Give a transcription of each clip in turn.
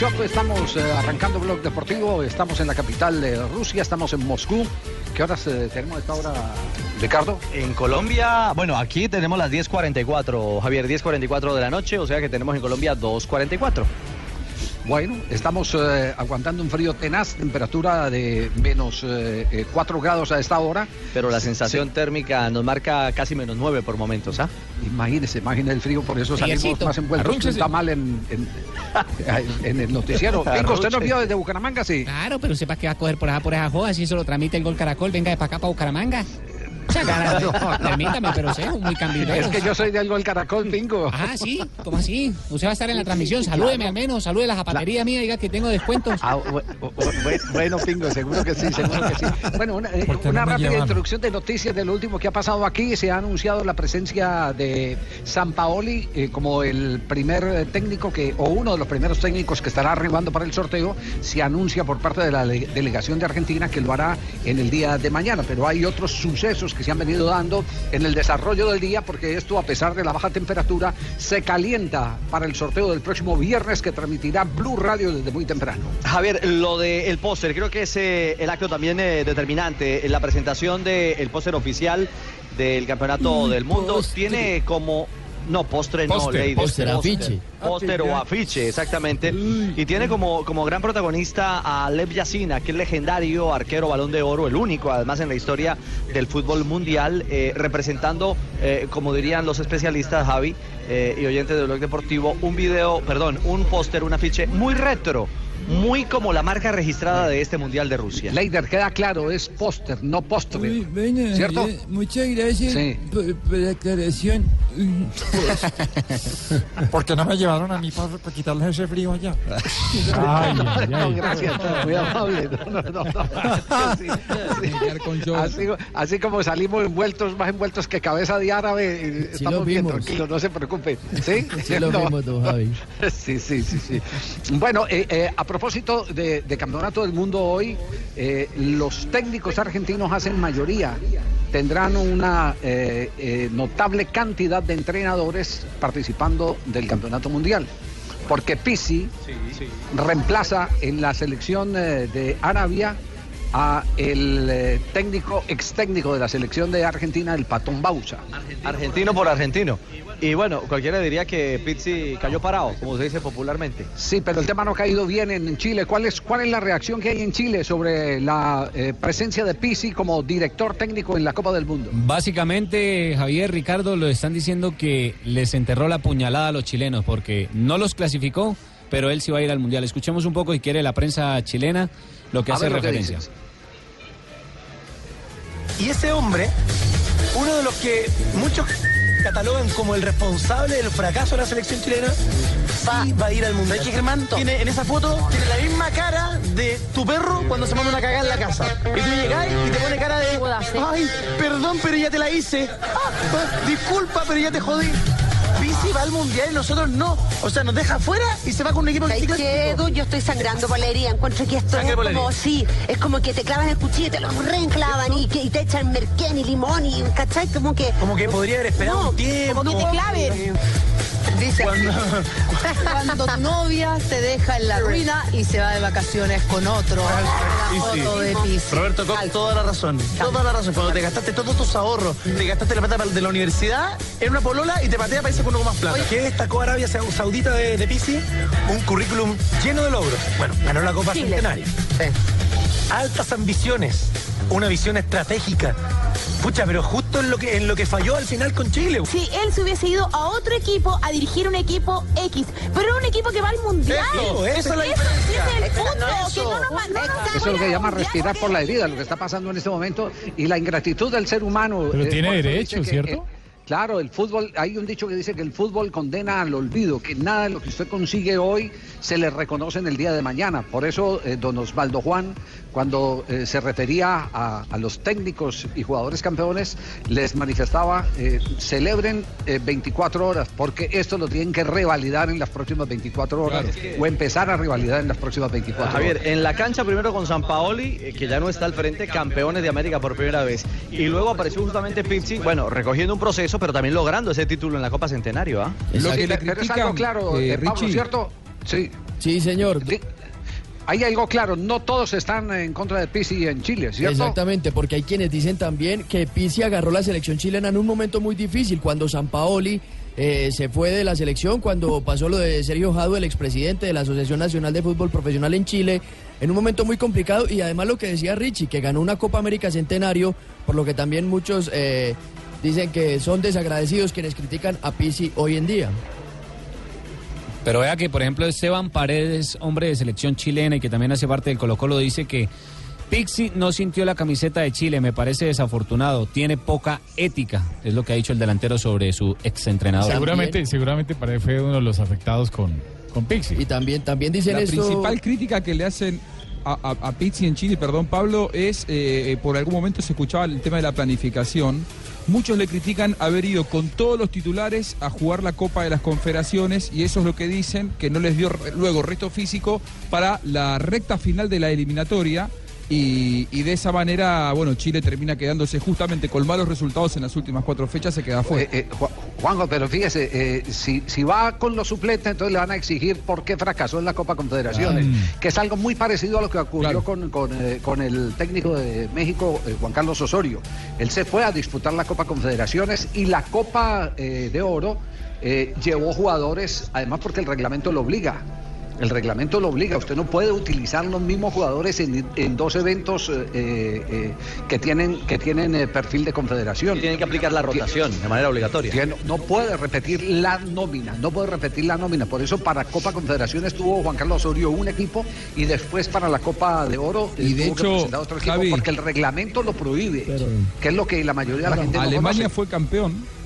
Casachoco estamos eh, arrancando Blog Deportivo, estamos en la capital de Rusia, estamos en Moscú. ¿Qué horas eh, tenemos esta hora, Ricardo? En Colombia, bueno, aquí tenemos las 10.44, Javier, 10.44 de la noche, o sea que tenemos en Colombia 2.44. Bueno, estamos eh, aguantando un frío tenaz, temperatura de menos 4 grados a esta hora. Pero la sensación térmica nos marca casi menos 9 por momentos, ¿ah? Imagínese, imagínese el frío, por eso salimos Fríecito. más envueltos que Arrúnchese. tamal en, en- en el noticiero. Venga, ¿usted nos vio desde Bucaramanga? Sí. Claro, pero sepa que va a coger por esa, por esa joda, si eso lo tramite el gol Caracol, venga de para acá para Bucaramanga. Permítame, pero sé, muy cambio. Es que yo soy del gol Caracol, Pingo. Ah, sí, ¿cómo así? Usted va a estar en la transmisión, salúdeme al menos, salude la zapatería mía, diga que tengo descuentos. Ah, bu- bu- bu- bueno, Pingo, seguro que sí, seguro que sí. Bueno, una, eh, una rápida introducción de noticias de lo último que ha pasado aquí. Se ha anunciado la presencia de San Paoli eh, como el primer eh, técnico que, o uno de los primeros técnicos que estará arribando para el sorteo. Se anuncia por parte de la le- delegación de Argentina que lo hará en el día de mañana. Pero hay otros sucesos que se han venido dando en el desarrollo del día, porque esto, a pesar de la baja temperatura, se calienta para el sorteo del próximo viernes que transmitirá Blue Radio desde muy temprano. Javier, lo del póster, creo que es eh, el acto también eh, determinante. En la presentación del póster oficial del Campeonato del Mundo tiene como... No, postre no, ladies. póster, afiche. Póster o afiche, exactamente. Y tiene como, como gran protagonista a Lev Yasina, que es legendario arquero balón de oro, el único además en la historia del fútbol mundial, eh, representando, eh, como dirían los especialistas, Javi eh, y oyentes del blog deportivo, un video, perdón, un póster, un afiche muy retro, muy como la marca registrada de este mundial de Rusia. Leider, queda claro, es póster, no postre. Uy, bueno, ¿Cierto? Javier, muchas gracias Sí. por, por la aclaración. ¿Por qué no me llevaron a mí para, para quitarles ese frío allá? No, gracias, muy amable. No, no, no, no. Sí, sí. Así, así como salimos envueltos, más envueltos que cabeza de árabe, eh, Sí estamos lo bien vimos. tranquilos, no se preocupe. ¿Sí? Sí lo No. vimos, don Javi. Sí, sí, sí, sí. Bueno, eh, eh, a propósito de, de Campeonato del Mundo hoy, eh, los técnicos argentinos hacen mayoría. Tendrán una eh, eh, notable cantidad de entrenadores participando del Campeonato Mundial. Porque Pisi reemplaza en la selección de Arabia a el eh, técnico, ex técnico de la selección de Argentina, el Patón Bausa. Argentino por argentino. Y bueno, cualquiera diría que Pizzi cayó parado, como se dice popularmente. Sí, pero el tema no ha caído bien en Chile. ¿Cuál es, cuál es la reacción que hay en Chile sobre la eh, presencia de Pisi como director técnico en la Copa del Mundo? Básicamente, Javier, Ricardo, lo están diciendo que les enterró la puñalada a los chilenos porque no los clasificó, pero él sí va a ir al Mundial. Escuchemos un poco, si quiere, la prensa chilena, lo que A hace referencia. Y ese hombre, uno de los que muchos catalogan como el responsable del fracaso de la selección chilena, va, va a ir al mundial. que Germán tiene en esa foto tiene la misma cara de tu perro cuando se manda una cagada en la casa. Y tú llegas y te pone cara de ay, perdón, pero ya te la hice. Ah, ah, disculpa, pero ya te jodí. Pizzi va al mundial y nosotros no. O sea, nos deja afuera y se va con un equipo ¿Sabes que qué, Edu? Yo estoy sangrando por la herida. Encuentro que esto es como, sí, es como que te clavan el cuchillo y te lo reenclavan y, que, y te echan merquén y limón y, ¿cachai? Como que... Como que podría haber esperado No, un tiempo. Como que te claven. Dice Cuando- Cuando tu novia te deja en la ruina y se va de vacaciones con otro. Sí. foto de Pisi. Roberto, con toda la razón. Toda la razón. Cuando te gastaste todos tus ahorros, te gastaste la plata de la universidad en una polola y te patea países con uno con más plata. ¿Qué destacó Arabia Sau- Saudita de, de Pisi? Un currículum lleno de logros. Bueno, ganó la Copa Chile. Centenario. Altas ambiciones. Una visión estratégica. Pucha, pero justo en lo que en lo que falló al final con Chile. Si él se hubiese ido a otro equipo a dirigir un equipo X, pero era un equipo que va al mundial. Eso, es la Eso, diferencia. ese es el Eso, punto, no que eso. no nos, no nos Eso es lo que llama respirar por la herida, lo que está pasando en este momento y la ingratitud del ser humano. Pero eh, tiene derecho, que, ¿cierto? eh, claro, el fútbol, hay un dicho que dice que el fútbol condena al olvido, que nada de lo que usted consigue hoy se le reconoce en el día de mañana. Por eso, eh, don Osvaldo Juan, cuando eh, se refería a, a los técnicos y jugadores campeones, les manifestaba, eh, celebren eh, 24 horas, porque esto lo tienen que revalidar en las próximas 24 horas o empezar a revalidar en las próximas 24 Javier, horas. en la cancha primero con San Paoli, que ya no está al frente, campeones de América por primera vez. Y luego apareció justamente Pizzi, bueno, recogiendo un proceso, pero también logrando ese título en la Copa Centenario, ¿ah? Lo que le pero es algo claro, eh, eh, Pablo, Richie. ¿cierto? Sí. Sí, señor. Hay algo claro, no todos están en contra de Pizzi en Chile, ¿cierto? Exactamente, porque hay quienes dicen también que Pizzi agarró la selección chilena en un momento muy difícil, cuando San Paoli eh, se fue de la selección, cuando pasó lo de Sergio Jado, el expresidente de la Asociación Nacional de Fútbol Profesional en Chile, en un momento muy complicado y además lo que decía Richie, que ganó una Copa América Centenario, por lo que también muchos eh, dicen que son desagradecidos quienes critican a Pizzi hoy en día. Pero vea que, por ejemplo, Esteban Paredes, hombre de selección chilena y que también hace parte del Colo Colo, dice que Pixi no sintió la camiseta de Chile, me parece desafortunado, tiene poca ética, es lo que ha dicho el delantero sobre su exentrenador. Seguramente, seguramente Paredes fue uno de los afectados con, con Pixi. Y también, también dicen La esto... principal crítica que le hacen a, a, a Pizzi en Chile, perdón Pablo, es eh, por algún momento se escuchaba el tema de la planificación. Muchos le critican haber ido con todos los titulares a jugar la Copa de las Confederaciones y eso es lo que dicen, que no les dio luego resto físico para la recta final de la eliminatoria. Y, y de esa manera, bueno, Chile termina quedándose justamente con malos resultados en las últimas cuatro fechas, se queda fuera. Eh, eh, Ju- Juanjo, pero fíjese, eh, si, si va con los suplentes, entonces le van a exigir por qué fracasó en la Copa Confederaciones, que es algo muy parecido a lo que ocurrió con, con, con el técnico de México, Juan Carlos Osorio. Él se fue a disputar la Copa Confederaciones y la Copa de Oro llevó jugadores, además porque el reglamento lo obliga. El reglamento lo obliga, usted no puede utilizar los mismos jugadores en, en dos eventos eh, eh, que tienen, que tienen eh, perfil de confederación. Tienen que aplicar la rotación de manera obligatoria. Tiene- no puede repetir la nómina, no puede repetir la nómina. Por eso para Copa Confederaciones tuvo Juan Carlos Osorio un equipo y después para la Copa de Oro Y de tuvo que hecho, presentar otro equipo Javi- porque el reglamento lo prohíbe, que es lo que la mayoría de la gente no Alemania conoce. fue campeón.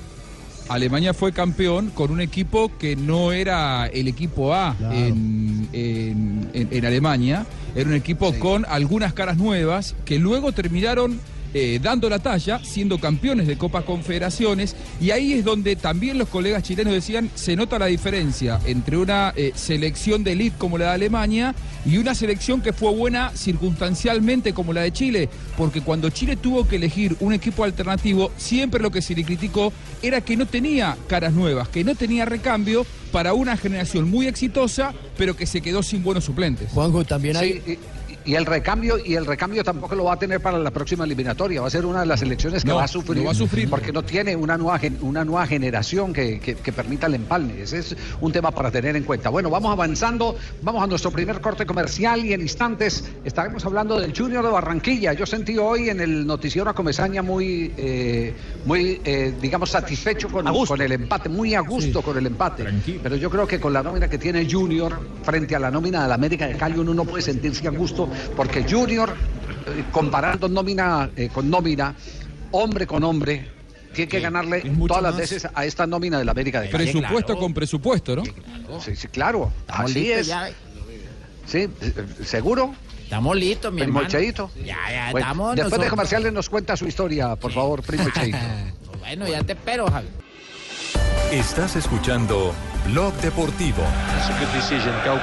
Alemania fue campeón con un equipo que no era el equipo A en, en- en- en Alemania. Era un equipo con algunas caras nuevas que luego terminaron eh, dando la talla, siendo campeones de Copa Confederaciones. Y ahí es donde también los colegas chilenos decían, se nota la diferencia entre una eh, selección de elite como la de Alemania y una selección que fue buena circunstancialmente como la de Chile. Porque cuando Chile tuvo que elegir un equipo alternativo, siempre lo que se le criticó era que no tenía caras nuevas, que no tenía recambio para una generación muy exitosa, pero que se quedó sin buenos suplentes. Juanjo, también Sí, y, y el recambio y el recambio tampoco lo va a tener para la próxima eliminatoria. Va a ser una de las elecciones que No, va a sufrir. lo va a sufrir. porque no tiene una nueva una nueva generación que, que- que permita el empalme. Ese es un tema para tener en cuenta. Bueno, vamos avanzando, vamos a nuestro primer corte comercial y en instantes estaremos hablando del Junior de Barranquilla. Yo sentí hoy en el noticiero a Comesaña muy eh, muy eh, digamos satisfecho con, con el empate, muy a gusto con el empate. Pero yo creo que con la nómina que tiene Junior frente a la nómina de la América de Cali uno no puede sentirse a gusto porque Junior, eh, comparando nómina eh, con nómina, hombre con hombre, tiene que ganarle todas las veces a esta nómina de la América de Cali. Presupuesto con presupuesto, ¿no? Sí, sí, claro. Estamos Así listos es. ya. Sí, eh, ¿seguro? Estamos listos, mi Primo hermano. Cheito. Ya, ya Bueno, estamos. después de nosotros. comerciales nos cuenta su historia, por favor, primo Cheito. Bueno, ya te espero, Javi. Estás escuchando Blog Deportivo. That's a good decision, goal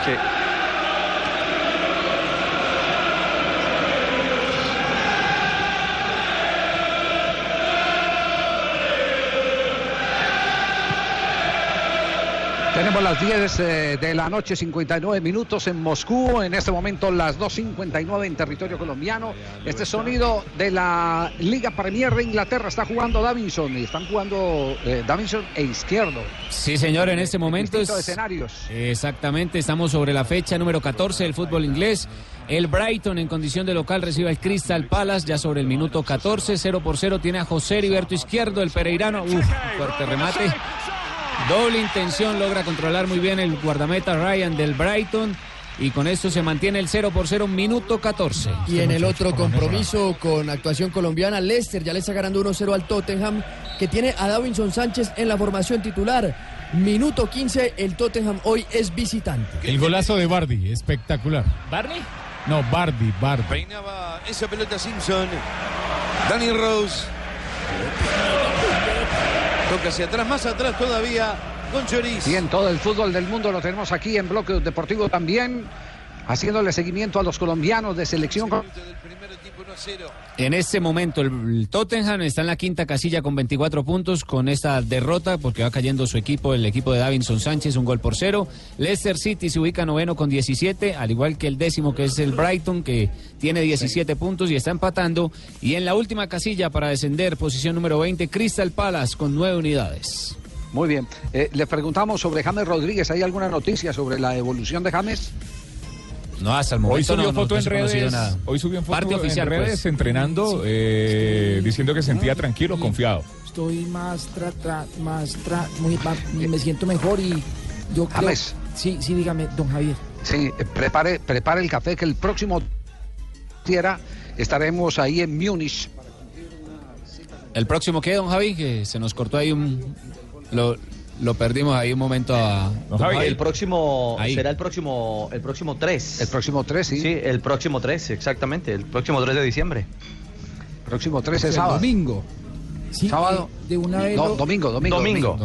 Tenemos las 10 eh, de la noche, 59 minutos en Moscú. En este momento las 2.59 en territorio colombiano. Este sonido de la Liga Premier de Inglaterra. Está jugando Davinson y están jugando eh, Davinson e Izquierdo. Sí, señor, en este momento es... escenarios. Exactamente, estamos sobre la fecha número 14 del fútbol inglés. El Brighton en condición de local recibe al Crystal Palace ya sobre el minuto 14, 0 por 0 tiene a José Heriberto Izquierdo, el pereirano, uf, fuerte remate. Doble intención, logra controlar muy bien el guardameta Ryan del Brighton y con esto se mantiene el 0 por 0, minuto 14. Y en el otro compromiso con actuación colombiana, Leicester ya le está ganando 1-0 al Tottenham, que tiene a Davinson Sánchez en la formación titular. Minuto 15, el Tottenham hoy es visitante. El golazo de Bardi, espectacular. ¿Barney? No, Bardi, Bardi. Peinaba esa pelota Simpson. Danny Rose. Toca hacia atrás, más atrás todavía. Con Lloris. Bien, todo el fútbol del mundo lo tenemos aquí en Bloque Deportivo también. Haciéndole seguimiento a los colombianos de selección. En este momento el, Tottenham está en la quinta casilla con 24 puntos con esta derrota porque va cayendo su equipo, el equipo de Davinson Sánchez, un gol por cero. Leicester City se ubica noveno con 17, al igual que el décimo que es el Brighton que tiene 17 puntos y está empatando. Y en la última casilla para descender, posición número 20, Crystal Palace con nueve unidades. Muy bien. Eh, le preguntamos sobre James Rodríguez. ¿Hay alguna noticia sobre la evolución de James? No, hasta el Hoy momento subió no, foto no en redes. nada. Hoy subió en foto Parte oficial, en redes pues. entrenando, eh, diciendo que sentía tranquilo, confiado. Estoy más, tra, tra- más, tra- muy, me siento mejor y yo creo... James. Sí, sí, dígame, don Javier. Sí, eh, prepare, prepare el café que el próximo tierra estaremos ahí en Múnich. El próximo que, don Javi, que se nos cortó ahí un... Lo, lo perdimos ahí un momento a... el próximo Ahí. será el próximo el próximo 3. El próximo 3, sí. Sí, el próximo 3, exactamente, el próximo 3 de diciembre. Próximo 3 es El sábado. domingo. Sí, sábado. eh, de una vez No, lo- domingo, domingo. Domingo.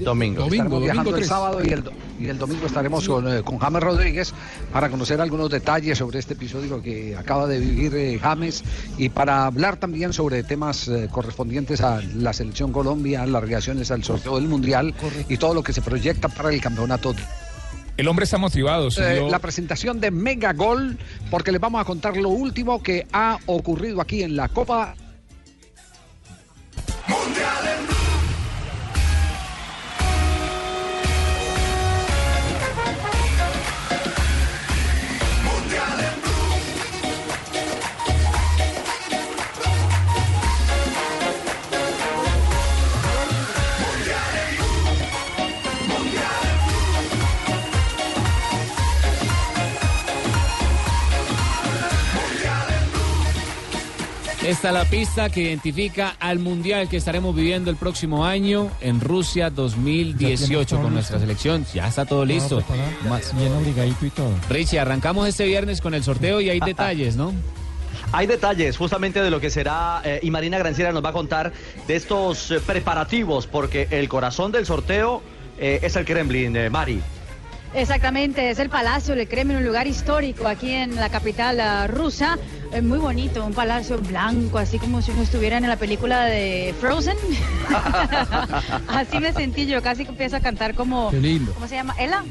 Domingo. Domingo. Viajando el sábado y el, y el domingo estaremos con, eh, con James Rodríguez para conocer algunos detalles sobre este episodio que acaba de vivir eh, James y para hablar también sobre temas eh, correspondientes a la selección Colombia, las reacciones al sorteo del Mundial y todo lo que se proyecta para el campeonato. El hombre está motivado. Eh, la presentación de Mega Gol, porque les vamos a contar lo último que ha ocurrido aquí en la Copa Mundial en Blue. Esta es la pista que identifica al Mundial que estaremos viviendo el próximo año en Rusia 2018 con nuestra selección. Ya está todo listo. Más- Bien abrigadito y todo. Richie, arrancamos este viernes con el sorteo y hay detalles, ¿no? Hay detalles justamente de lo que será eh, y Marina Granciera nos va a contar de estos eh, preparativos porque el corazón del sorteo eh, es el Kremlin, eh, Mari. Exactamente, es el Palacio del Kremlin, un lugar histórico aquí en la capital ah, rusa. Eh, muy bonito, un palacio blanco, así como si uno estuviera en la película de Frozen. así me sentí yo, casi que empiezo a cantar como... Qué lindo. ¿Cómo se llama? ¿Ela?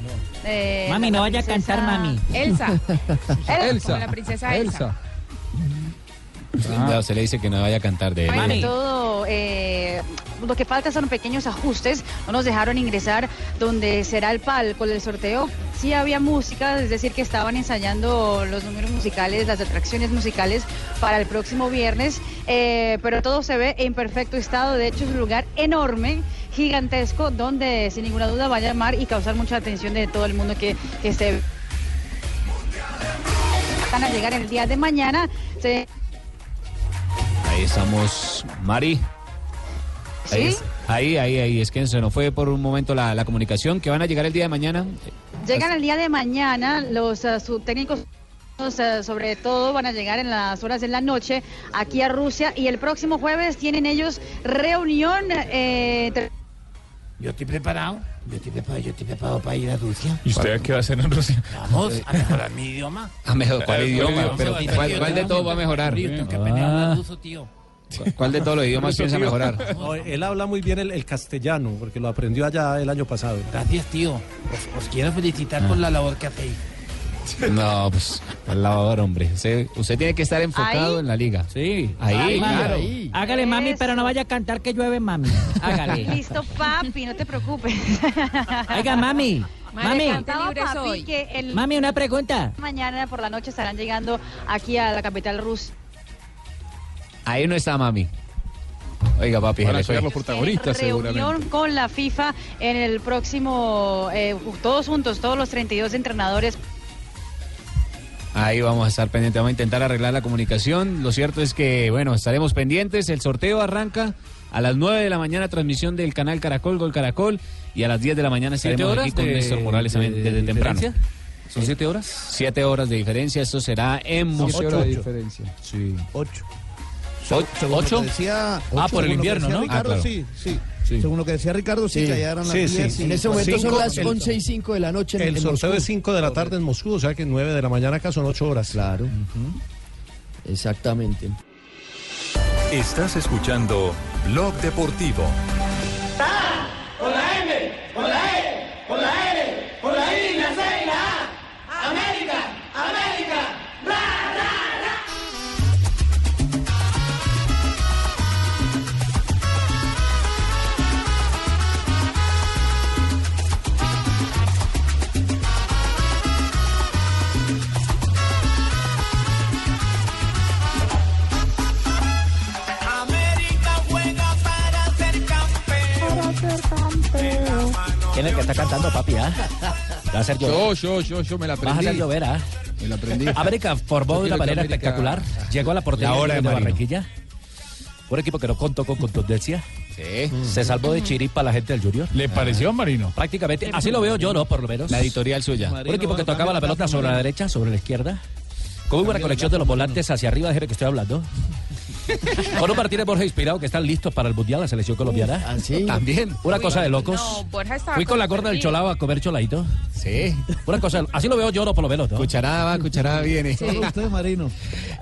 Eh, Mami, no vaya a cantar, mami. Elsa. Ela, Elsa. como la princesa Elsa. Elsa. Ya se le dice que no vaya a cantar de él. todo, eh, lo que falta son pequeños ajustes. No nos dejaron ingresar donde será el palco del sorteo. Sí había música, es decir, que estaban ensayando los números musicales, las atracciones musicales para el próximo viernes, eh, pero todo se ve en perfecto estado. De hecho, es un lugar enorme, gigantesco, donde sin ninguna duda va a llamar y causar mucha atención de todo el mundo que, que esté. Van a llegar el día de mañana. Se- Ahí estamos, Mari. Ahí, ¿Sí? ahí, ahí, ahí. Es que se nos fue por un momento la, la comunicación. Que van a llegar el día de mañana. Llegan el día de mañana, los eh, subtécnicos eh, sobre todo van a llegar en las horas de la noche aquí a Rusia y el próximo jueves tienen ellos reunión. eh, entre- Yo estoy preparado. Yo estoy preparado, yo estoy preparado para ir a Rusia. ¿Y usted qué va a hacer en Rusia? Vamos a mejorar mi idioma. A mejor, ¿cuál Eh, idioma? ¿cuál Pero? ¿cuál, cuál de todo va a mejorar? Yo tengo que aprender a hablar ruso, tío. ¿Cuál de todos los idiomas piensa mejorar? No, él habla muy bien el, el castellano, porque lo aprendió allá el año pasado. Gracias, tío. Os, os quiero felicitar por la labor que hacéis. No, pues al lavador, hombre. Usted, usted tiene que estar enfocado Ahí. en la liga. Sí, ahí, Ay, mami, claro. ahí. Hágale, mami, pero no vaya a cantar que llueve, mami. Hágale. Listo, papi, no te preocupes. Oiga, mami. Mami. Cantaba papi que el Mami, una pregunta. mañana por la noche estarán llegando aquí a la capital rusa. Ahí no está mami. Oiga, papi, Van a llegar los protagonistas, reunión seguramente. con la FIFA en el próximo, eh, todos juntos, todos los 32 entrenadores. Ahí vamos a estar pendientes, vamos a intentar arreglar la comunicación. Lo cierto es que, bueno, estaremos pendientes. El sorteo arranca a las 9 de la mañana, transmisión del canal Caracol, Gol Caracol. Y a las 10 de la mañana estaremos aquí con de, Néstor Morales de, desde temprano. ¿Son 7 horas? 7 horas de diferencia. Eso será en Museo. 8 de diferencia. Sí. 8. Según, según ¿Ocho? Lo que decía, ah, ocho, ah, por el invierno, ¿no? Ricardo, ah, claro. sí, sí, sí, Según lo que decía Ricardo, sí, que eran las 10. En ese momento cinco, son las 11 y 5 de la noche. En, el sorteo es 5 de la tarde en Moscú, o sea que 9 de la mañana acá son 8 horas. Claro. Uh -huh. Exactamente. Estás escuchando Blog Deportivo. ¡Ah! ¡Con la M! ¡Con la M! ¿Quién es el que está cantando, papi? ¿ah? Va a hacer llover. Yo, yo, yo, yo me la Vas a aprendí. hacer llover, ¿ah? Me la aprendí. América formó de una quiero que manera América- espectacular. Llegó a la portería La hora de, de Marino. Barranquilla. Un equipo que no contó con contundencia. Sí. Se salvó de chiripa la gente del Junior. ¿Le pareció, Marino? Prácticamente. Así lo veo yo, ¿no? Por lo menos. La editorial suya. Un equipo que tocaba la pelota sobre la derecha, sobre la izquierda. Con muy buena conexión de los volantes hacia arriba, de que estoy hablando. Un Martínez Borja inspirado que están listos para el Mundial, la selección colombiana. ¿Ah, sí? También. Una cosa de locos. No, Borja estaba Fui con la gorda del cholao a comer choladito. Sí. Una cosa, así lo veo yo, no por lo menos, ¿no? Cucharada va, cucharada viene. usted, Marino.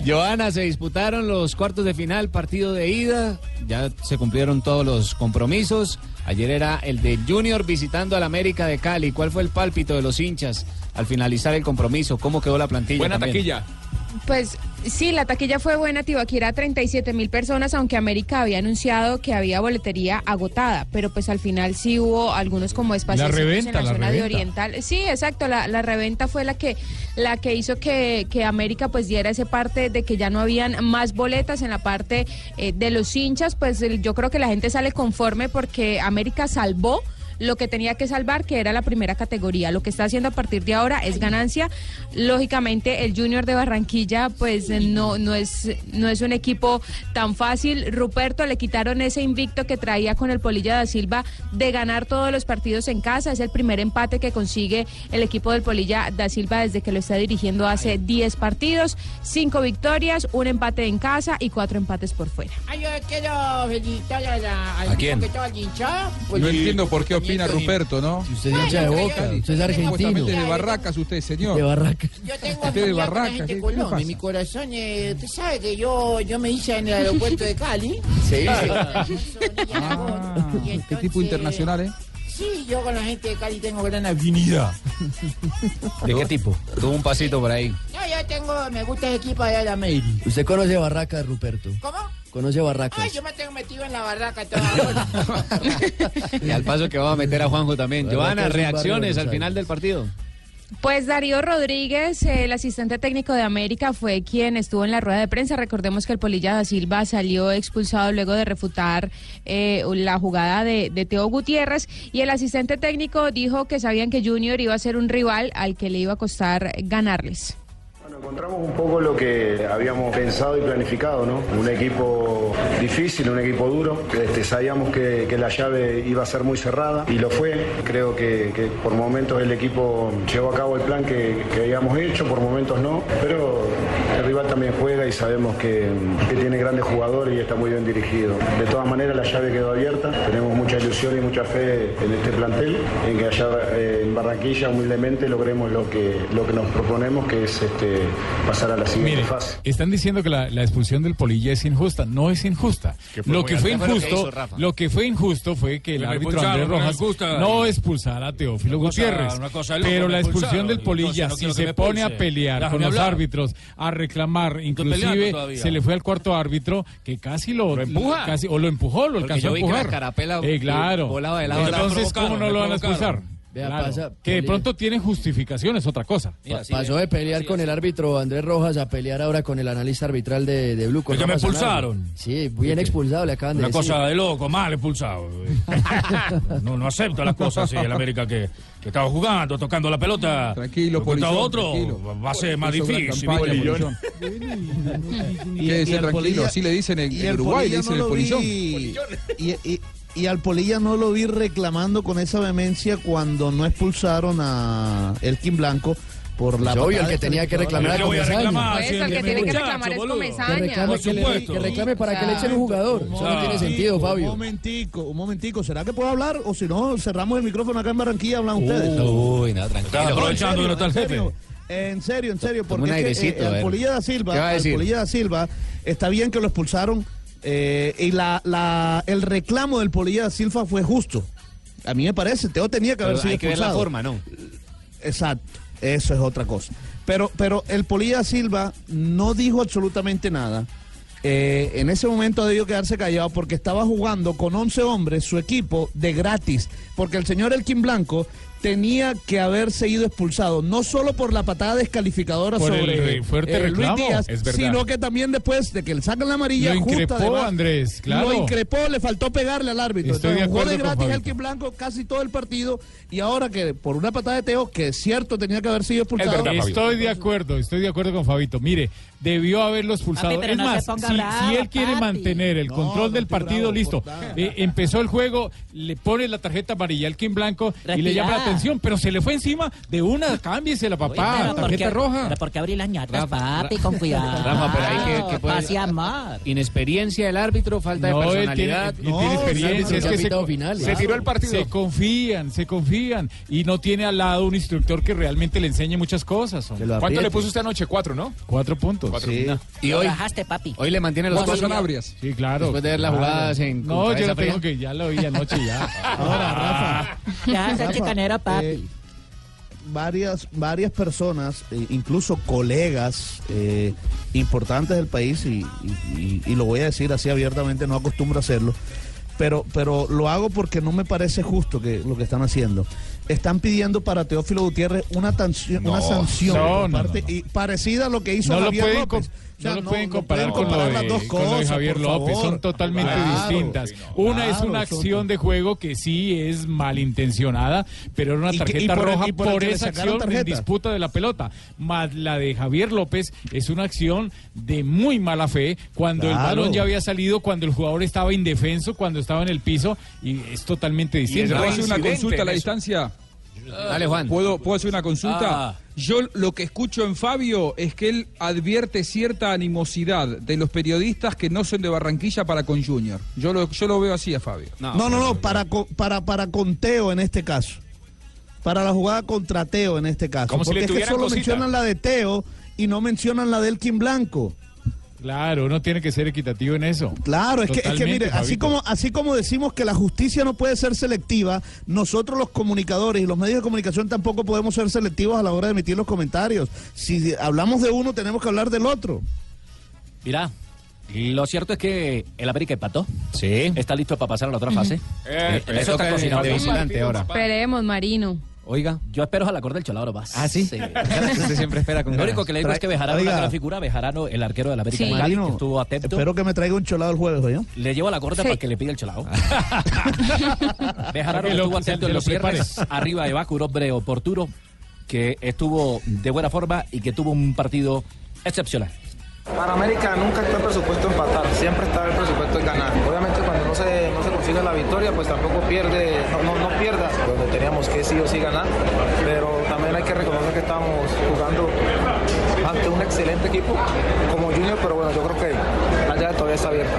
Joana, se disputaron los cuartos de final, partido de ida. Ya se cumplieron todos los compromisos. Ayer era el de Junior visitando al América de Cali. ¿Cuál fue el pálpito de los hinchas al finalizar el compromiso? ¿Cómo quedó la plantilla? Buena también? taquilla. Pues sí, la taquilla fue buena, Tibaquira, 37 mil personas, aunque América había anunciado que había boletería agotada, pero pues al final sí hubo algunos como espacios en reventa, la la zona de. Oriental. Sí, exacto, la, la reventa fue la que, la que hizo que, que América pues diera ese parte de que ya no habían más boletas en la parte eh, de los hinchas, pues yo creo que la gente sale conforme porque América salvó lo que tenía que salvar, que era la primera categoría. Lo que está haciendo a partir de ahora es ganancia. Lógicamente, el Junior de Barranquilla, pues no, no, es, no es un equipo tan fácil. Ruperto le quitaron ese invicto que traía con el Polilla da Silva de ganar todos los partidos en casa. Es el primer empate que consigue el equipo del Polilla da Silva desde que lo está dirigiendo hace 10 partidos, 5 victorias, un empate en casa y 4 empates por fuera. Ay, yo quiero felicitar a la, al ¿A quién? tipo que estaba hinchado. No entiendo por qué opina Ruperto, ¿no? Si usted es hincha de Boca, usted es argentino. De Barracas usted, señor. De Barracas. Yo tengo Usted de Barracas, gente ¿qué- Colombia. Mi corazón, eh, usted sabe que yo, yo me hice en el aeropuerto de Cali. Sí. Ah, qué tipo internacional, ¿eh? Sí, yo con la gente de Cali tengo gran afinidad. ¿De qué tipo? Tuvo un pasito por ahí. No, yo tengo, me gusta el equipo allá de la América. Usted conoce Barracas, Ruperto. ¿Cómo? Conoce Barracas. Ay, yo me tengo metido en la barraca toda. Y al paso que va a meter a Juanjo también. Joana, reacciones al final del partido. Pues Darío Rodríguez, el asistente técnico de América, fue quien estuvo en la rueda de prensa. Recordemos que el Polilla da Silva salió expulsado luego de refutar eh, la jugada de, de Teo Gutiérrez y el asistente técnico dijo que sabían que Junior iba a ser un rival al que le iba a costar ganarles. Encontramos un poco lo que habíamos pensado y planificado, ¿no? Un equipo difícil, un equipo duro. Este, sabíamos que, que la llave iba a ser muy cerrada y lo fue. Creo que, por momentos el equipo llevó a cabo el plan que, que habíamos hecho, por momentos no. Pero el rival también juega y sabemos que, que tiene grandes jugadores y está muy bien dirigido. De todas maneras, la llave quedó abierta. Tenemos mucha ilusión y mucha fe en este plantel, en que allá eh, en Barranquilla humildemente logremos lo que, lo que nos proponemos, que es este, pasar a la siguiente Mire, fase. están diciendo que la, la expulsión del Polilla es injusta. No es injusta. Que fue lo que fue lo que injusto, lo que fue injusto fue que el Me árbitro Andrés Rojas gusta. no expulsara a Teófilo Una cosa- Gutiérrez. una cosa de loco, pero la expulsión del Polilla, no si que se pone a pelear Déjame con los árbitros, a reclamar, inclusive se le fue al cuarto árbitro que casi lo, empuja? casi, o lo empujó, lo Porque alcanzó yo a vi que la empujar. carapela, Eh, claro. volaba de lado a lado. Entonces, ¿cómo no lo van a expulsar? Vea, Claro. pasa- que de pronto tiene justificación es otra cosa. Pa- pasó de pelear con el árbitro Andrés Rojas a pelear ahora con el analista arbitral de, de Blue. que me expulsaron. Sí, bien expulsado, le acaban de Una decir. cosa de loco, mal expulsado. no, no acepto las cosas así en América que, que estaba jugando, tocando la pelota. Tranquilo, Polillón, otro tranquilo. va a ser más difícil. campaña. Polillón. Y- Quédese y el tranquilo, así le dicen en, y en el Uruguay, le dicen el polillón. Y, y- al Polilla no lo vi reclamando con esa vehemencia cuando no expulsaron a Elkin Blanco por la Es obvio, el que tenía que reclamar era Comesaña. Pues el que tiene que reclamar es Que Comesaña. reclame, que le- que reclame para que le echen un jugador. Eso no tiene sentido, Un Fabio. momentico, un momentico. ¿Será que puedo hablar? O si no, cerramos el micrófono acá en Barranquilla y hablan ustedes. Uy, no, tranquilo. Aprovechando que no está el en serio, jefe. En serio, en serio, porque un es que, eh, ver. Polilla da ¿Qué Silva, decir? Polilla da Silva, está bien que lo expulsaron eh, y la, la, el reclamo del Polilla Silva fue justo. A mí me parece, Teo tenía que haber Pero sido hay que ver la expulsado. forma, ¿no? Exacto, eso es otra cosa. Pero, pero el Polilla Silva no dijo absolutamente nada. Eh, en ese momento debió quedarse callado porque estaba jugando con 11 hombres su equipo de gratis. Porque el señor Elkin Blanco tenía que haber seguido expulsado, no solo por la patada descalificadora Por el sobre re- fuerte eh, Luis reclamo, Díaz, es verdad. sino que también después de que le sacan la amarilla, Lo justa increpó, además, Andrés, claro. Lo increpó, le faltó pegarle al árbitro. Estoy de jugó de gratis. Elkin Blanco casi todo el partido y ahora que por una patada de Teo, que es cierto tenía que haber sido expulsado. Estoy de acuerdo, estoy de acuerdo con Fabito. Mire, debió haberlo expulsado. Papi, es no más, si, bravo, si él quiere papi. mantener el control no del partido, bravo listo. Eh, empezó el juego, le pone la tarjeta amarilla al Kim Blanco y le llama la Retirada. Atención, pero se le fue encima de una, cámbiese la papá, Pero ¿por tarjeta qué- roja. Pero porque abrí las ñatas, Rafa, papi, con cuidado. Rafa, pero hay que- que puede-. Inexperiencia del árbitro, falta de No, tiene, personalidad. él tiene experiencia, es que se, se tiró el partido. Se confían, se confían y no tiene al lado un instructor que realmente le enseñe muchas cosas. ¿Cuánto le puso usted anoche? Cuatro, ¿no? Cuatro puntos. Sí. Y hoy, Bajaste, papi. hoy le mantiene los Cuatro dos Sanabrias. Sí, claro. Después de ver las jugadas en No, yo no tengo que, ya lo vi anoche ya. Ahora, Rafa. Ya, ese Rafa, chicanero, eh, varias, varias personas, eh, incluso colegas eh, importantes del país, y- y lo voy a decir así abiertamente, no acostumbro a hacerlo, pero, pero lo hago porque no me parece justo que lo que están haciendo. Están pidiendo para Teófilo Gutiérrez una, tancio- una sanción no, por no, parte- y parecida a lo que hizo No lo Javier pueden, López. com- O sea, no lo pueden comparar, pueden con, lo de, las dos con lo de cosas, Javier López. favor. Son totalmente Claro, distintas. Una es una acción de juego que sí es malintencionada, pero era una Y que- y tarjeta por roja y por, esa acción en tarjeta. disputa de la pelota. Más la de Javier López es una acción de muy mala fe cuando el balón ya había salido, cuando el jugador estaba indefenso, cuando estaba en el piso y es totalmente distinto. ¿Puedo hacer una consulta a la distancia? Dale, Juan. ¿Puedo, ¿Puedo hacer una consulta? Ah. Yo lo que escucho en Fabio es que él advierte cierta animosidad de los periodistas que no son de Barranquilla para con Junior. Yo lo, yo lo veo así a Fabio. No, no, no, para, co- para, para Conteo en este caso. Para la jugada contra Teo en este caso. Como si Porque le es que solo cosita. mencionan la de Teo y no mencionan la de Elkin Blanco. Claro, uno tiene que ser equitativo en eso. Claro, es que, es que mire, así como, así como decimos que la justicia no puede ser selectiva, nosotros los comunicadores y los medios de comunicación tampoco podemos ser selectivos a la hora de emitir los comentarios. Si hablamos de uno, tenemos que hablar del otro. Mira, lo cierto es que el América empató. Sí. Está listo para pasar a la otra fase. Eh, Eh, eso está cocinado. Esperemos, Marino. Oiga. Yo espero a la corda del Cholado más. ¿Ah, sí? Usted siempre espera con Lo único que le digo es que Bejarano Oiga. es una gran figura. Bejarano, el arquero del América Sí. de Cali, que estuvo atento. Espero que me traiga un cholado el jueves, ¿oye? Le llevo a la corda Sí. para que le pida el cholado. Bejarano Que lo- estuvo atento en lo los cierres. Arriba de Baco, un hombre oportuno que estuvo de buena forma y que tuvo un partido excepcional. Para América nunca está el presupuesto empatar, siempre está el presupuesto en ganar. Obviamente cuando no se, no se consiga la victoria, pues tampoco pierde, no, no, no pierda, donde teníamos que sí o sí ganar, pero también hay que reconocer que estamos jugando ante un excelente equipo como Junior, pero bueno, yo creo que la llave todavía está abierta.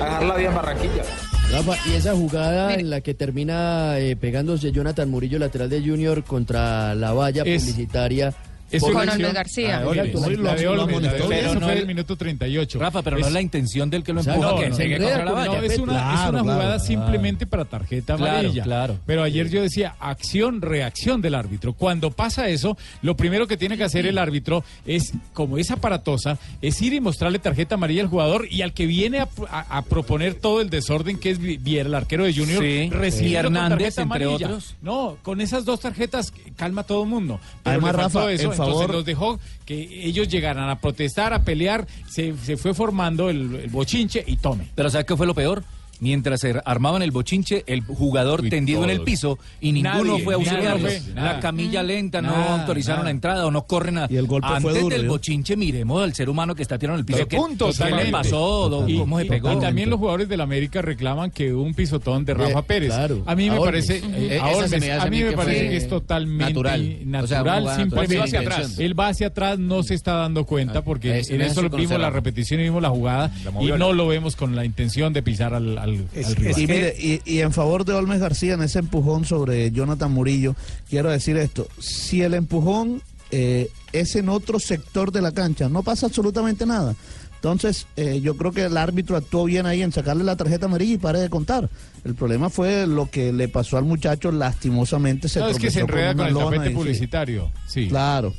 A dejarla bien Barranquilla. Rafa, y esa jugada en la que termina eh, pegándose Jonathan Murillo, lateral de Junior, contra la valla Es- publicitaria. Es por- una García. Ah, lo- lo de amonestó. Eso no fue es- el minuto 38. Rafa, pero no es la intención del que lo empuja, No, que no, se llegue no, contra la no, valla. es una, Claro, es una claro. jugada simplemente para tarjeta amarilla. claro. Pero ayer yo decía acción, reacción del árbitro. Cuando pasa eso, lo primero que tiene que hacer el árbitro es, como es aparatosa, es ir y mostrarle tarjeta amarilla al jugador y al que viene a, a- a proponer todo el desorden que es Vi- Viera, el arquero de Junior, Sí. con Hernández, tarjeta entre amarilla. otros. No, con esas dos tarjetas calma a todo el mundo. Pero Además, Rafa, eso, en entonces los dejó que ellos llegaran a protestar, a pelear, se, se fue formando el, el bochinche y tome. Pero ¿sabes qué fue lo peor? Mientras se armaban el bochinche, el jugador Uy, tendido en el piso y ninguno Nadie, fue a auxiliarlo. fue, La camilla lenta, no autorizaron nada. la entrada o no corren a... Y el golpe fue Antes duro, del bochinche, miremos al ser humano que está tirado en el piso. ¿Qué, puntos, ¿qué le pasó? ¿Cómo se pegó? y también los jugadores del América reclaman que hubo un pisotón de Rafa Eh, Pérez. claro, a mí me parece, Eh, a, me mí me que parece fue que es totalmente natural. natural, O sea, simplemente sin intención. él va hacia atrás, no se está dando cuenta porque ese en eso vimos la repetición y vimos la jugada y no lo vemos con la intención de pisar al, al, al rival. Y, mire, y, y en favor de Olmes García, en ese empujón sobre Jonathan Murillo, quiero decir esto, si el empujón eh, es en otro sector de la cancha, no pasa absolutamente nada. Entonces, eh, yo creo que el árbitro actuó bien ahí en sacarle la tarjeta amarilla y pare de contar. El problema fue lo que le pasó al muchacho, lastimosamente se No, es que se con enreda con el tapete y publicitario. Sí. Claro.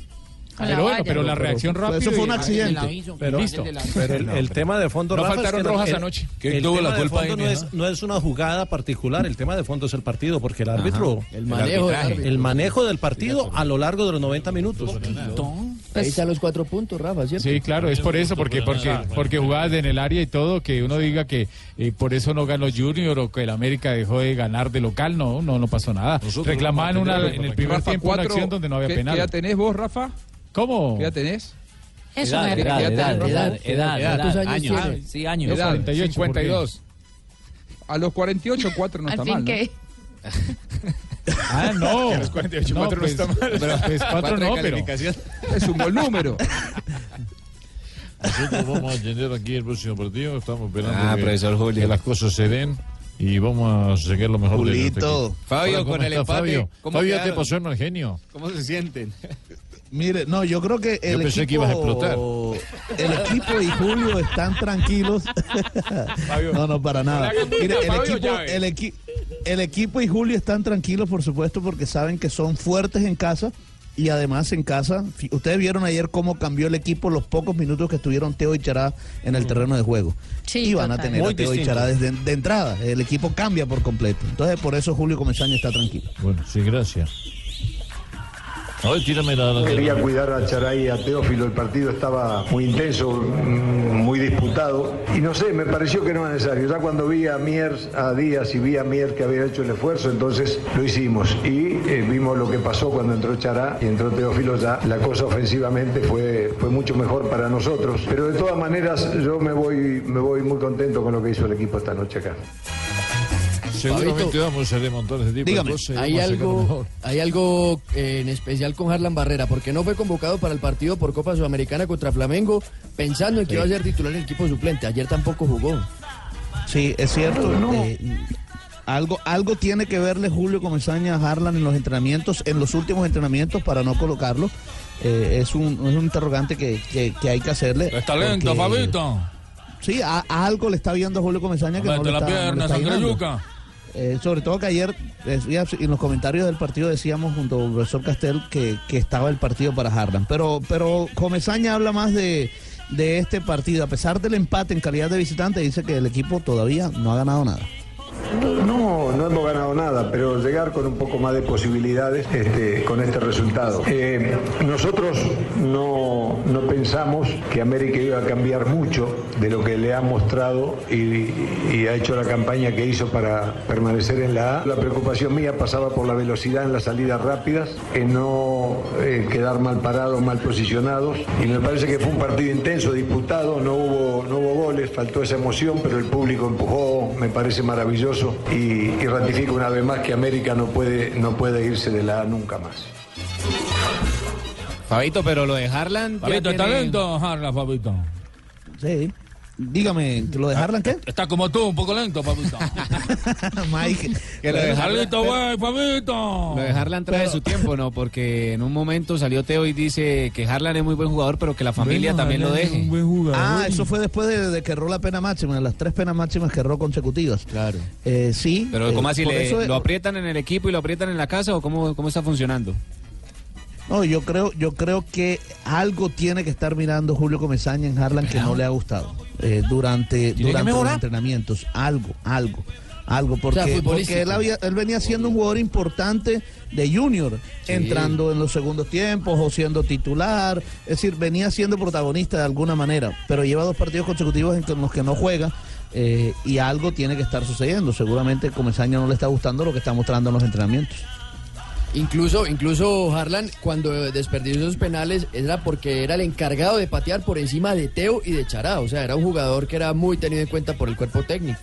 Pero bueno, pero la reacción rápida. eso fue un accidente. Pero, listo. pero el, el tema de fondo No Rafa, es faltaron que rojas el- anoche. el ¿Quién tuvo tema la de culpa fondo ahí, no es, no es una jugada particular, el tema de fondo es el partido, porque el árbitro, El manejo el manejo del partido a lo largo de los 90 minutos. Ahí están los cuatro puntos, Rafa, ¿cierto? Sí, claro, es por eso, porque porque porque jugadas en el área y todo, que uno diga que eh, por eso no ganó Junior o que el América dejó de ganar de local, no, no, no pasó nada. Reclamaban una, en el Rafa, primer tiempo una acción donde no había ¿qué- penal. ¿Qué edad tenés vos, Rafa? ¿Cómo? ¿Qué edad tenés? Eso Edad, me edad, ¿Qué edad edad, edad, edad, edad, ¿Cuántos años años. tiene? Sí, años. Edad, 48, ¿por qué? 52. A los 48, 4 no está mal, ¿no? que... Ah, no. A los 48, no, cuatro no pues, está mal. Pero, pues, cuatro no, pero. Es un buen número. Nosotros vamos a tener aquí el próximo partido. Estamos esperando Ah, que, profesor Julio. que las cosas se den y vamos a sacar lo mejor de Julito. equipo. Fabio, Hola, ¿cómo con el empate, Fabio, ¿cómo Fabio te pasó en el genio. ¿Cómo se sienten? Mire, no, yo creo que el Yo pensé equipo, que ibas a explotar. El equipo y Julio están tranquilos. no, no, para nada. Mire, el Fabio equipo, el, equi- el equipo y Julio están tranquilos, por supuesto, porque saben que son fuertes en casa. Y además en casa, ustedes vieron ayer cómo cambió el equipo los pocos minutos que estuvieron Teo y Chará en el terreno de juego. Sí, y van a tener Muy a Teo y. Chará desde de entrada. El equipo cambia por completo. Entonces por eso Julio Comesaña está tranquilo. Bueno, sí, gracias. Ay, tírame la- Quería cuidar a Charay y a Teófilo, el partido estaba muy intenso, mm, muy disputado, y no sé, me pareció que no era necesario. Ya cuando vi a Mier, a Díaz y vi a Mier que había hecho el esfuerzo, entonces lo hicimos. Y eh, vimos lo que pasó cuando entró Chará y entró Teófilo, ya la cosa ofensivamente fue, fue mucho mejor para nosotros. Pero de todas maneras, yo me voy, me voy muy contento con lo que hizo el equipo esta noche acá. Seguramente Fabito. vamos a tipo Dígame, de cosas. y Hay algo, hay algo eh, en especial con Harlan Barrera, porque no fue convocado para el partido por Copa Sudamericana contra Flamengo, pensando en que iba a ser titular en el equipo suplente. Ayer tampoco jugó. Sí, es cierto. eh, algo, algo tiene que verle Julio Comesaña a Harlan en los entrenamientos, en los últimos entrenamientos para no colocarlo. Eh, es, un, es un interrogante que, que- que hay que hacerle. Está lento, porque- Fabito. Sí, a, a algo le está viendo a Julio Comesaña que no le la está, no le pierna, está. Eh, sobre todo que ayer, decía- en los comentarios del partido decíamos junto al profesor Castel que, que estaba el partido para Harlan. Pero, pero Comesaña habla más de, de este partido. A pesar del empate en calidad de visitante, dice que el equipo todavía no ha ganado nada. No, no, hemos ganado nada, pero llegar con un poco más de posibilidades este, con este resultado. Eh, nosotros no, no pensamos que América iba a cambiar mucho de lo que le ha mostrado y, y ha hecho la campaña que hizo para permanecer en la A. La preocupación mía pasaba por la velocidad en las salidas rápidas, en no eh, quedar mal parados, mal posicionados. Y me parece que fue un partido intenso, disputado, no hubo, no hubo goles, faltó esa emoción, pero el público empujó, me parece maravilloso y, y ratifico una vez más que América no puede, no puede irse de la A nunca más. Fabito, pero lo de Harlan. Fabito, ¿está tiene- lento, Harlan, Fabito? Sí. Dígame, ¿lo de Harlan qué? Está como tú, un poco lento, Fabito. Mike. Que lo de Harlan- Fabito, güey, Fabito. Lo de Harlan trae su tiempo, ¿no? Porque en un momento salió Teo y dice que Harlan es muy buen jugador, pero que la familia Bueno, también lo Harlan es deje. un buen Ah, eso fue después de, de que erró la pena máxima, las tres penas máximas que erró consecutivas. Claro. Eh, sí. Pero eh, ¿cómo así? le- eso- ¿Lo aprietan en el equipo y lo aprietan en la casa o cómo, cómo está funcionando? No, yo creo, yo creo que algo tiene que estar mirando Julio Comesaña en Harlan que no le ha gustado eh, durante, durante los entrenamientos. Algo, algo, algo. Porque, porque él, había- él venía siendo un jugador importante de Junior, entrando en los segundos tiempos o siendo titular. Es decir, venía siendo protagonista de alguna manera, pero lleva dos partidos consecutivos en que- en los que no juega. eh, y algo tiene que estar sucediendo. Seguramente Comesaña no le está gustando lo que está mostrando en los entrenamientos. Incluso, incluso Harlan, cuando desperdició esos penales, era porque era el encargado de patear por encima de Teo y de Chará. O sea, era un jugador que era muy tenido en cuenta por el cuerpo técnico.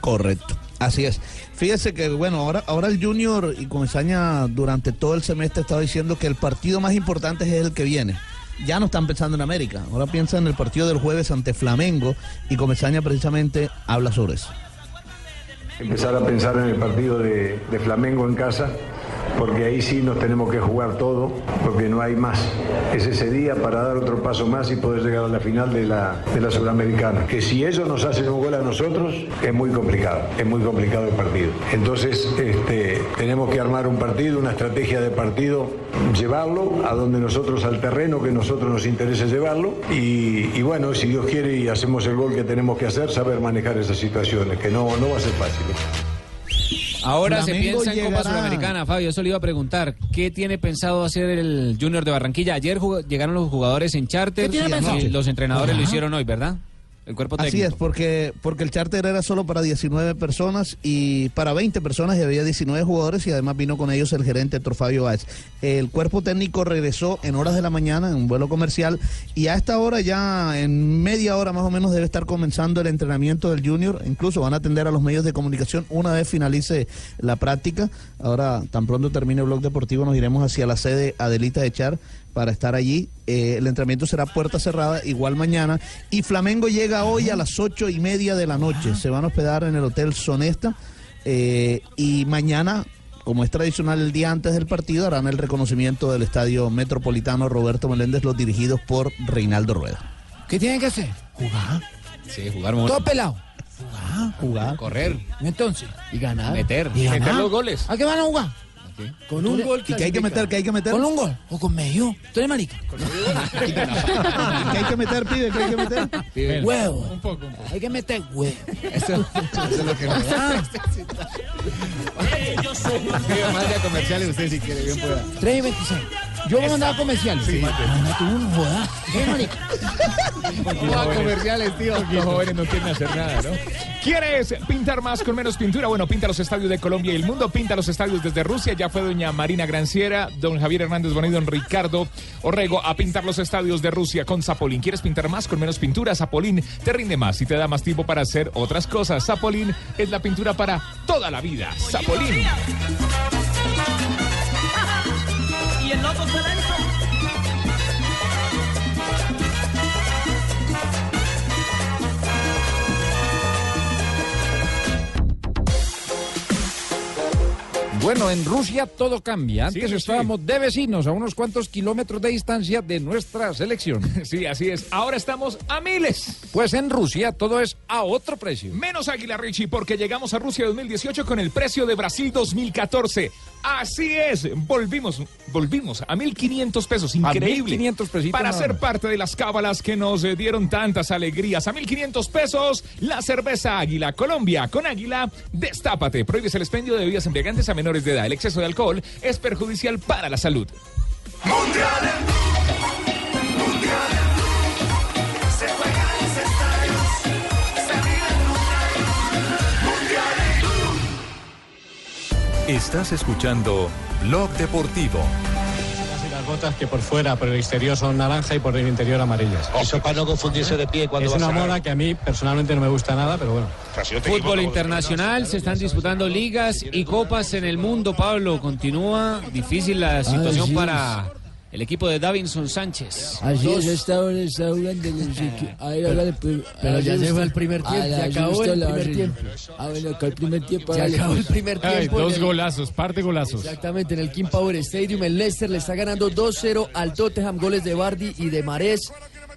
Correcto, así es. Fíjese que, bueno, ahora, ahora el Junior y Comesaña durante todo el semestre estaba diciendo que el partido más importante es el que viene. Ya no están pensando en América, ahora piensan en el partido del jueves ante Flamengo y Comesaña precisamente habla sobre eso. Empezar a pensar en el partido de, de Flamengo en casa, porque ahí sí nos tenemos que jugar todo, porque no hay más. Es ese día para dar otro paso más y poder llegar a la final de la, de la Sudamericana. Que si ellos nos hacen un gol a nosotros, es muy complicado, es muy complicado el partido. Entonces, este, tenemos que armar un partido, una estrategia de partido, llevarlo a donde nosotros, al terreno que nosotros nos interese llevarlo. Y, y bueno, si Dios quiere y hacemos el gol que tenemos que hacer, saber manejar esas situaciones, que no, no va a ser fácil. Ahora se piensa en Copa. Sudamericana, Fabio. Eso le iba a preguntar. ¿Qué tiene pensado hacer el Junior de Barranquilla? Ayer jug- llegaron los jugadores en charter ¿Qué tiene y pensado? los entrenadores Ajá. lo hicieron hoy, ¿verdad? El cuerpo técnico. Así es, porque, porque el charter era solo para 19 personas y para 20 personas y había 19 jugadores y además vino con ellos el gerente Héctor Fabio Báez. El cuerpo técnico regresó en horas de la mañana en un vuelo comercial y a esta hora ya en media hora más o menos debe estar comenzando el entrenamiento del junior. Incluso van a atender a los medios de comunicación una vez finalice la práctica. Ahora, tan pronto termine el blog deportivo, nos iremos hacia la sede Adelita de Char para estar allí. Eh, el entrenamiento será puerta cerrada, igual mañana. Y Flamengo llega hoy a las ocho y media de la noche. Se van a hospedar en el Hotel Sonesta. eh, y mañana, como es tradicional el día antes del partido, harán el reconocimiento del Estadio Metropolitano Roberto Meléndez, los dirigidos por Reinaldo Rueda. ¿Qué tienen que hacer? Jugar. Sí, jugar mucho. Todo pelado. Jugar. Correr. Entonces. Y ganar. Meter. Y ganar. Meter los goles. ¿A qué van a jugar? Con un gol. ¿Y qué hay que meter? ¿Qué hay que meter? ¿Con un gol? ¿O con medio? ¿Tú eres marica? ¿Qué hay que meter, pibe? ¿Qué hay que meter? Huevo. Un poco. Hay que meter huevo. Eso, eso es lo que Ah, Pibe, mande a comerciales usted si quiere, bien pueda. 3 y 26. Yo voy a mandar a comerciales. Sí. Mándate uno, joda. ¿Qué, marica? Va a comerciales, tío. Los jóvenes no quieren hacer nada, ¿no? ¿Quieres pintar más con menos pintura? Bueno, pinta los estadios de Colombia y el mundo, pinta los estadios desde Rusia. Ya fue doña Marina Granciera, don Javier Hernández Bonet y don Ricardo Orrego a pintar los estadios de Rusia con Zapolín. ¿Quieres pintar más con menos pintura? Zapolín te rinde más y te da más tiempo para hacer otras cosas. Zapolín es la pintura para toda la vida. Zapolín. Y el loco se la Bueno, en Rusia todo cambia. Antes Sí, sí, estábamos de vecinos a unos cuantos kilómetros de distancia de nuestra selección. Sí, así es. Ahora estamos a miles. Pues en Rusia todo es a otro precio. Menos Águila Richie porque llegamos a Rusia 2018 con el precio de Brasil 2014. Así es, volvimos, volvimos a 1.500 pesos, A increíble. 1.500 pesitos Para ser parte de las cábalas que nos eh, dieron tantas alegrías. A 1.500 pesos, la cerveza Águila Colombia. Con Águila, destápate. Prohíbes el expendio de bebidas embriagantes a menores de edad. El exceso de alcohol es perjudicial para la salud. Se juega en los estadios, se vive el mundial. Estás escuchando Blog Deportivo. Botas que por fuera, por el exterior son naranja y por el interior amarillas. Eso para no confundirse de pie cuando Es vas una moda que a mí personalmente no me gusta nada, pero bueno. Fútbol internacional, se están disputando ligas y copas en el mundo, Pablo. Continúa difícil la situación Así para el equipo de Davinson Sánchez. Así Dos. es, hora está jugando los equi- a ver, hágale, pues, Pero ya se fue usted- el primer tiempo, se acabó el primer tiempo. Ah, bueno, acá el primer tiempo. Se acabó el primer Ay, tiempo. dos golazos, par de golazos. Exactamente, en el King Power Stadium, el Leicester le está ganando 2-0 al Tottenham, goles de Bardi y de Marés.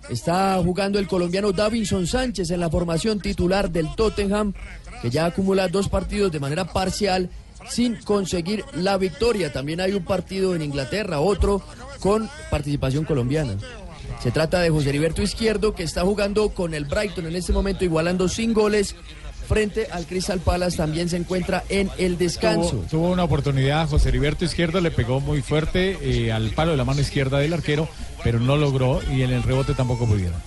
Está jugando el colombiano Davinson Sánchez en la formación titular del Tottenham, que ya acumula dos partidos de manera parcial sin conseguir la victoria. También hay un partido en Inglaterra, otro con participación colombiana. Se trata de José Heriberto Izquierdo, que está jugando con el Brighton en este momento, igualando sin goles. Frente al Crystal Palace también se encuentra en el descanso. Tuvo, una oportunidad, José Heriberto Izquierdo le pegó muy fuerte eh, al palo de la mano izquierda del arquero, pero no logró y en el rebote tampoco pudieron.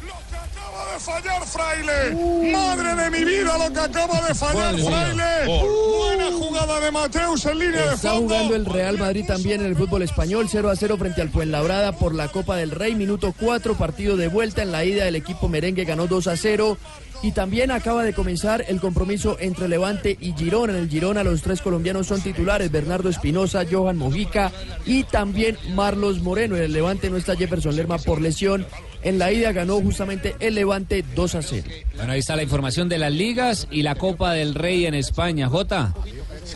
De fallar Fraile. Madre de mi vida lo que acaba de fallar Madre. Fraile. Buena jugada de Mateus en línea de Está fondo. jugando el Real Madrid también en el fútbol español, 0 a 0 frente al Fuenlabrada por la Copa del Rey, minuto 4, partido de vuelta en la ida el equipo merengue ganó 2 a 0 y también acaba de comenzar el compromiso entre Levante y Girona. En el Girona los tres colombianos son titulares, Bernardo Espinosa, Johan Mojica y también Marlos Moreno. En el Levante no está Jefferson Lerma por lesión. En la ida ganó justamente el Levante 2 a 0. Bueno, ahí está la información de las ligas y la Copa del Rey en España. Jota,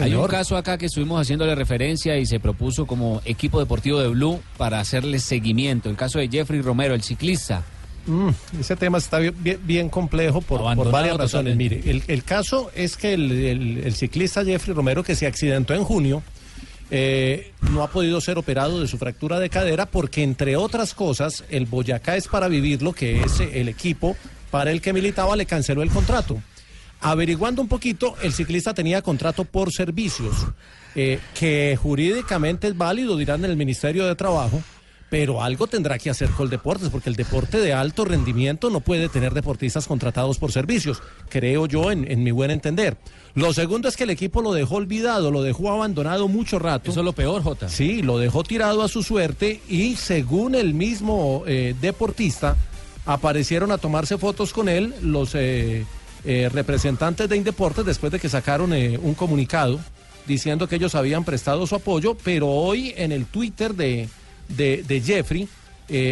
hay un caso acá que estuvimos haciéndole referencia y se propuso como equipo deportivo de Blue para hacerle seguimiento. El caso de Jeffrey Romero, el ciclista. Mm, ese tema está bien, bien- bien complejo por, varias razones. totalmente. Mire, el, el caso es que el, el- el ciclista Jeffrey Romero, que se accidentó en junio, eh, no ha podido ser operado de su fractura de cadera porque, entre otras cosas, el Boyacá es para vivirlo, que es el equipo para el que militaba, le canceló el contrato. Averiguando un poquito, el ciclista tenía contrato por servicios, eh, que jurídicamente es válido, dirán en el Ministerio de Trabajo, pero algo tendrá que hacer Coldeportes, porque el deporte de alto rendimiento no puede tener deportistas contratados por servicios, creo yo, en mi buen entender. Lo segundo es que el equipo lo dejó olvidado, lo dejó abandonado mucho rato. Eso es lo peor, Jota. Sí, lo dejó tirado a su suerte y según el mismo eh, deportista, aparecieron a tomarse fotos con él los eh, eh, representantes de Indeportes después de que sacaron eh, un comunicado diciendo que ellos habían prestado su apoyo, pero hoy en el Twitter de, de, de Jeffrey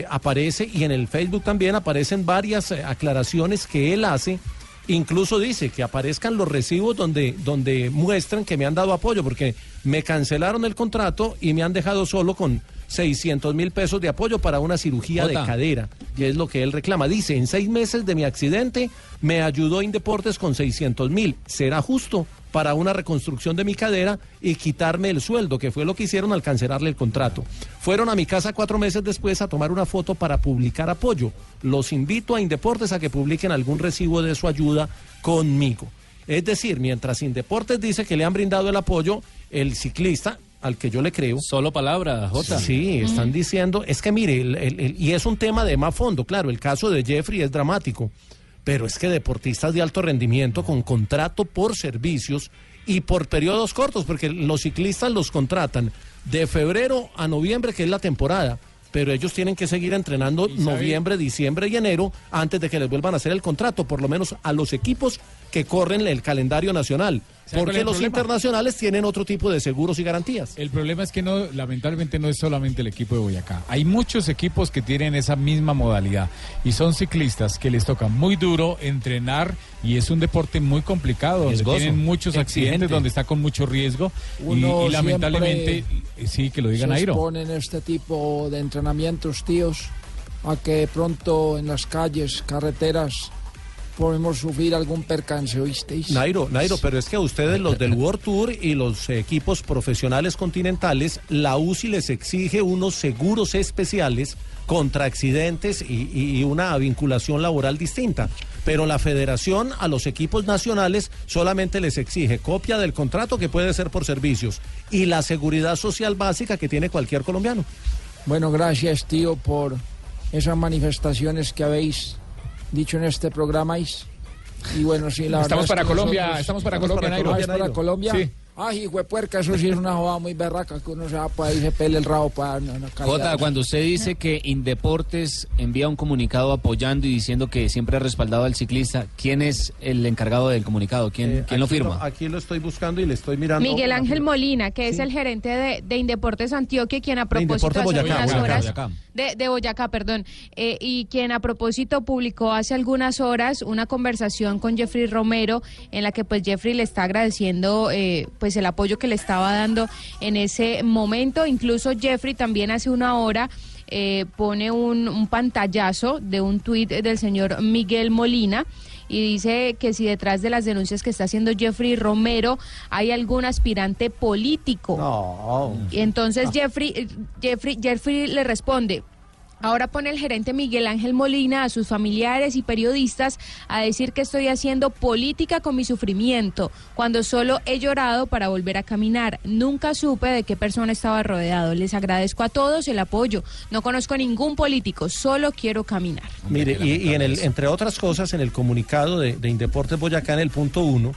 aparece y en el Facebook también aparecen varias aclaraciones que él hace. Incluso dice que aparezcan los recibos donde, donde muestran que me han dado apoyo, porque me cancelaron el contrato y me han dejado solo con 600 mil pesos de apoyo para una cirugía de cadera. Y es lo que él reclama. Dice, en seis meses de mi accidente me ayudó Indeportes con 600 mil. ¿Será justo para una reconstrucción de mi cadera y quitarme el sueldo, que fue lo que hicieron al cancelarle el contrato? Fueron a mi casa cuatro meses después a tomar una foto para publicar apoyo. Los invito a Indeportes a que publiquen algún recibo de su ayuda conmigo. Es decir, mientras Indeportes dice que le han brindado el apoyo, el ciclista, al que yo le creo. Solo palabra, Jota. Sí, están diciendo, es que mire, el- el- el- y es un tema de más fondo, claro, el caso de Jeffrey es dramático, pero es que deportistas de alto rendimiento con contrato por servicios y por periodos cortos, porque los ciclistas los contratan de febrero a noviembre, que es la temporada. Pero ellos tienen que seguir entrenando noviembre, diciembre y enero antes de que les vuelvan a hacer el contrato, por lo menos a los equipos que corren el calendario nacional. ¿Sabe cuál Porque los problema? internacionales tienen otro tipo de seguros y garantías. El problema es que no, lamentablemente no es solamente el equipo de Boyacá. Hay muchos equipos que tienen esa misma modalidad y son ciclistas que les toca muy duro entrenar y es un deporte muy complicado donde tienen muchos accidentes, exigente. donde está con mucho riesgo y, Uno y lamentablemente siempre sí que lo digan se Airo. exponen este tipo de entrenamientos, tíos, a que pronto en las calles, carreteras, podemos sufrir algún percance, ¿oísteis? Nairo, Nairo, pero es que a ustedes los del World Tour y los equipos profesionales continentales, la UCI les exige unos seguros especiales contra accidentes y, una vinculación laboral distinta. Pero la federación a los equipos nacionales solamente les exige copia del contrato que puede ser por servicios y la seguridad social básica que tiene cualquier colombiano. Bueno, gracias, tío, por esas manifestaciones que habéis dicho en este programa. is. Y bueno, sí, la Estamos verdad es para que Colombia, nosotros- estamos para Colombia, Nairo. Ah, ¿es para Colombia? Sí. Ay, hijo de puerca, eso sí es una jugada muy berraca que uno se va por ahí se pele el rabo para. Jota, cuando usted dice que Indeportes envía un comunicado apoyando y diciendo que siempre ha respaldado al ciclista, ¿quién es el encargado del comunicado? ¿Quién, Eh, quién lo aquí firma? aquí lo estoy buscando y le estoy mirando. Miguel Ángel Molina, que es el gerente de, de Indeportes Antioquia, quien a propósito hace Boyacá, algunas Boyacá, horas Boyacá. De, de Boyacá, perdón, eh, y quien a propósito publicó hace algunas horas una conversación con Jeffrey Romero en la que pues Jeffrey le está agradeciendo eh, pues el apoyo que le estaba dando en ese momento. Incluso Jeffrey también hace una hora eh, pone un, un pantallazo de un tuit del señor Miguel Molina y dice que si detrás de las denuncias que está haciendo Jeffrey Romero hay algún aspirante político. Y entonces Jeffrey, eh, Jeffrey, Jeffrey le responde. Ahora pone el gerente Miguel Ángel Molina a sus familiares y periodistas a decir que estoy haciendo política con mi sufrimiento, cuando solo he llorado para volver a caminar. Nunca supe de qué persona estaba rodeado. Les agradezco a todos el apoyo. No conozco ningún político, solo quiero caminar. Mire, y, y en el, entre otras cosas, en el comunicado de, de Indeportes Boyacá, en el punto uno,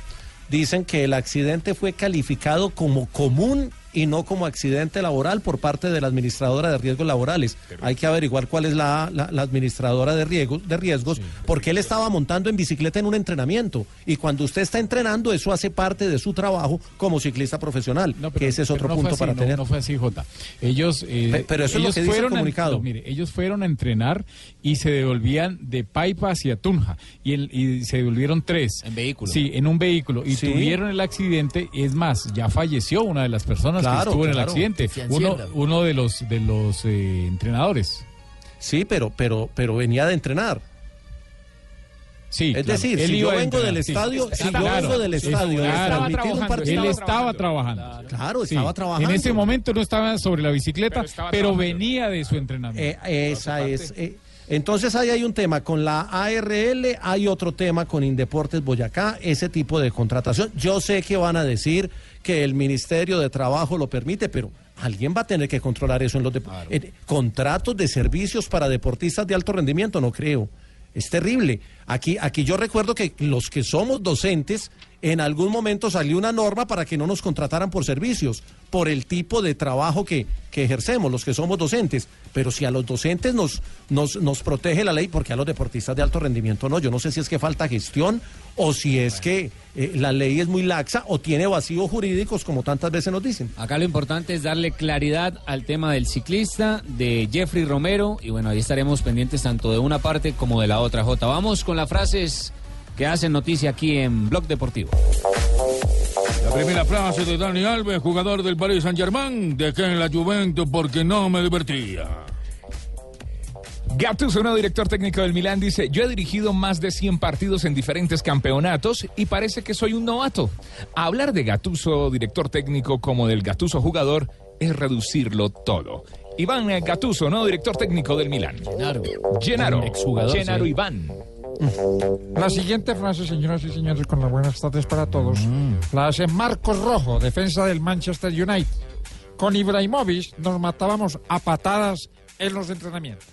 dicen que el accidente fue calificado como común y no como accidente laboral por parte de la administradora de riesgos laborales. Hay que averiguar cuál es la, la- la administradora de riesgos, de riesgos porque él estaba montando en bicicleta en un entrenamiento. Y cuando usted está entrenando, eso hace parte de su trabajo como ciclista profesional, que ese es otro no punto así, para no, tener. No fue así, Jota. Ellos, eh, Pe- pero eso es lo ellos que dice el fueron a- comunicado. no, mire, ellos fueron a entrenar y se devolvían de Paipa hacia Tunja y, el- y se devolvieron tres. En vehículo. Sí, en un vehículo y Sí. tuvieron el accidente. Es más, ya falleció una de las personas Claro, que estuvo en el accidente. Uno, de los de los eh, entrenadores. Sí, pero, pero, pero venía de entrenar. Sí, Es claro. decir, Él si yo vengo del sí. estadio, si yo Claro, vengo del es- estadio, transmitir un partido- Él estaba trabajando. Claro, Sí. estaba trabajando. En ese momento no estaba sobre la bicicleta, pero, venía de su entrenamiento. Eh, esa es. eh, entonces ahí hay un tema con la ARL, hay otro tema con Indeportes Boyacá, ese tipo de contratación. Yo sé que van a decir que el Ministerio de Trabajo lo permite, pero alguien va a tener que controlar eso en los en contratos de servicios para deportistas de alto rendimiento, no creo. Es terrible. Aquí, aquí yo recuerdo que los que somos docentes, en algún momento salió una norma para que no nos contrataran por servicios, por el tipo de trabajo que, que ejercemos, los que somos docentes. Pero si a los docentes nos, nos, nos protege la ley, porque a los deportistas de alto rendimiento no, yo no sé si es que falta gestión o si es que eh, la ley es muy laxa o tiene vacíos jurídicos, como tantas veces nos dicen. Acá lo importante es darle claridad al tema del ciclista, de Jeffrey Romero, y bueno, ahí estaremos pendientes tanto de una parte como de la otra. Jota, vamos con las frases que hacen noticia aquí en Blog Deportivo. La primera frase de Dani Alves, jugador del Paris Saint Germain, dejé en la Juventus porque no me divertía. Gattuso, nuevo director técnico del Milán, dice, yo he dirigido más de 100 partidos en diferentes campeonatos y parece que soy un novato. Hablar de Gattuso, director técnico, como del Gattuso jugador, es reducirlo todo. Iván Gattuso, nuevo director técnico del Milán. Gennaro. Gennaro. Exjugador, Gennaro sí. Iván. La siguiente frase, señoras y señores, con las buenas tardes para todos, la hace Marcos Rojo, defensa del Manchester United. Con Ibrahimovic nos matábamos a patadas en los entrenamientos.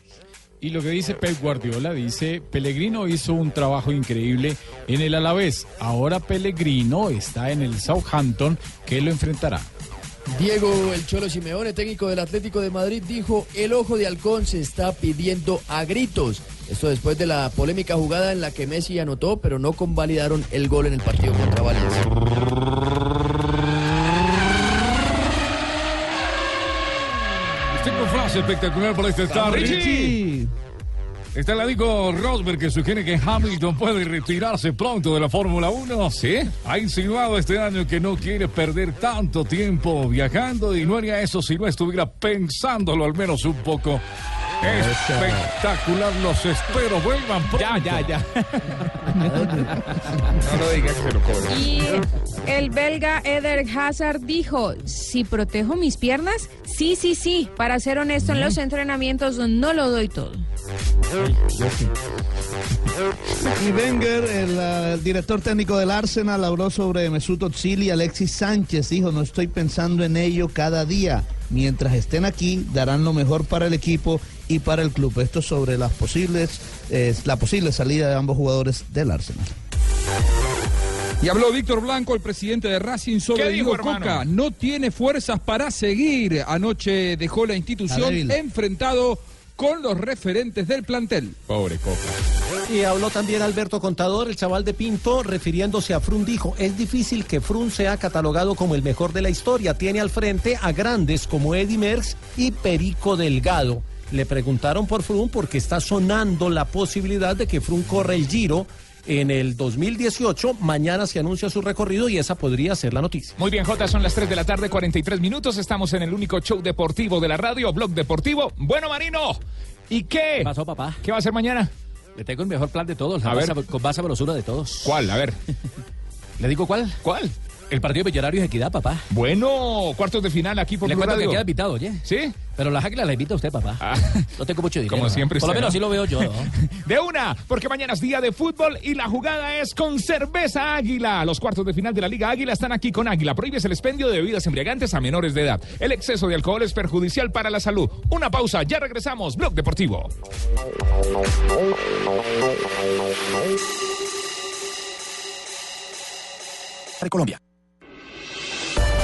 Y lo que dice Pep Guardiola, dice, Pellegrino hizo un trabajo increíble en el Alavés. Ahora Pellegrino está en el Southampton, que lo enfrentará. Diego El Cholo Simeone, técnico del Atlético de Madrid, dijo, el ojo de halcón se está pidiendo a gritos. Esto después de la polémica jugada en la que Messi anotó, pero no convalidaron el gol en el partido contra Valencia. Tengo frase espectacular para este tarde. Richie. Está el amigo Rosberg que sugiere que Hamilton puede retirarse pronto de la Fórmula 1. ¿Sí? Ha insinuado este año que no quiere perder tanto tiempo viajando y no haría eso si no estuviera pensándolo al menos un poco. Espectacular, los espero, vuelvan pronto. Ya, ya, ya. no lo digas que se lo cobro. Y el belga Eder Hazard dijo, si protejo mis piernas, sí, sí, sí. Para ser honesto, en los entrenamientos no lo doy todo. Y Wenger, el, eh, el director técnico del Arsenal, habló sobre Mesut Özil y Alexis Sánchez. Dijo, no estoy pensando en ello cada día. Mientras estén aquí, darán lo mejor para el equipo y para el club. Esto sobre las posibles, eh, la posible salida de ambos jugadores del Arsenal. Y habló Víctor Blanco, el presidente de Racing, sobre ¿Qué dijo, Diego? Coca. No tiene fuerzas para seguir. Anoche dejó la institución enfrentado con los referentes del plantel. Pobre Coca. Y habló también Alberto Contador, el chaval de Pinto, refiriéndose a Frun, dijo, es difícil que Frun sea catalogado como el mejor de la historia. Tiene al frente a grandes como Eddie Merckx y Perico Delgado. Le preguntaron por Frun porque está sonando la posibilidad de que Frun corra el Giro en el 2018. Mañana se anuncia su recorrido y esa podría ser la noticia. Muy bien, Jota, son las 3 de la tarde, 43 minutos. Estamos en el único show deportivo de la radio, Blog Deportivo. Bueno, Marino, ¿y qué? ¿Qué pasó, papá? ¿Qué va a hacer mañana? Le tengo el mejor plan de todos, la A más ver. con más sabrosura de todos. ¿Cuál? A ver. ¿Le digo cuál? ¿Cuál? El partido de Millonarios Equidad, papá. Bueno, cuartos de final aquí por Le Blue cuento que queda invitado, oye. ¿Sí? Pero las águilas las invita usted, papá. Ah. No tengo mucho dinero. Como ¿no? siempre Por lo usted, menos ¿no? así lo veo yo, ¿no? De una, porque mañana es día de fútbol y la jugada es con cerveza Águila. Los cuartos de final de la Liga Águila están aquí con Águila. Prohíbes el expendio de bebidas embriagantes a menores de edad. El exceso de alcohol es perjudicial para la salud. Una pausa, ya regresamos. Blog Deportivo. Colombia.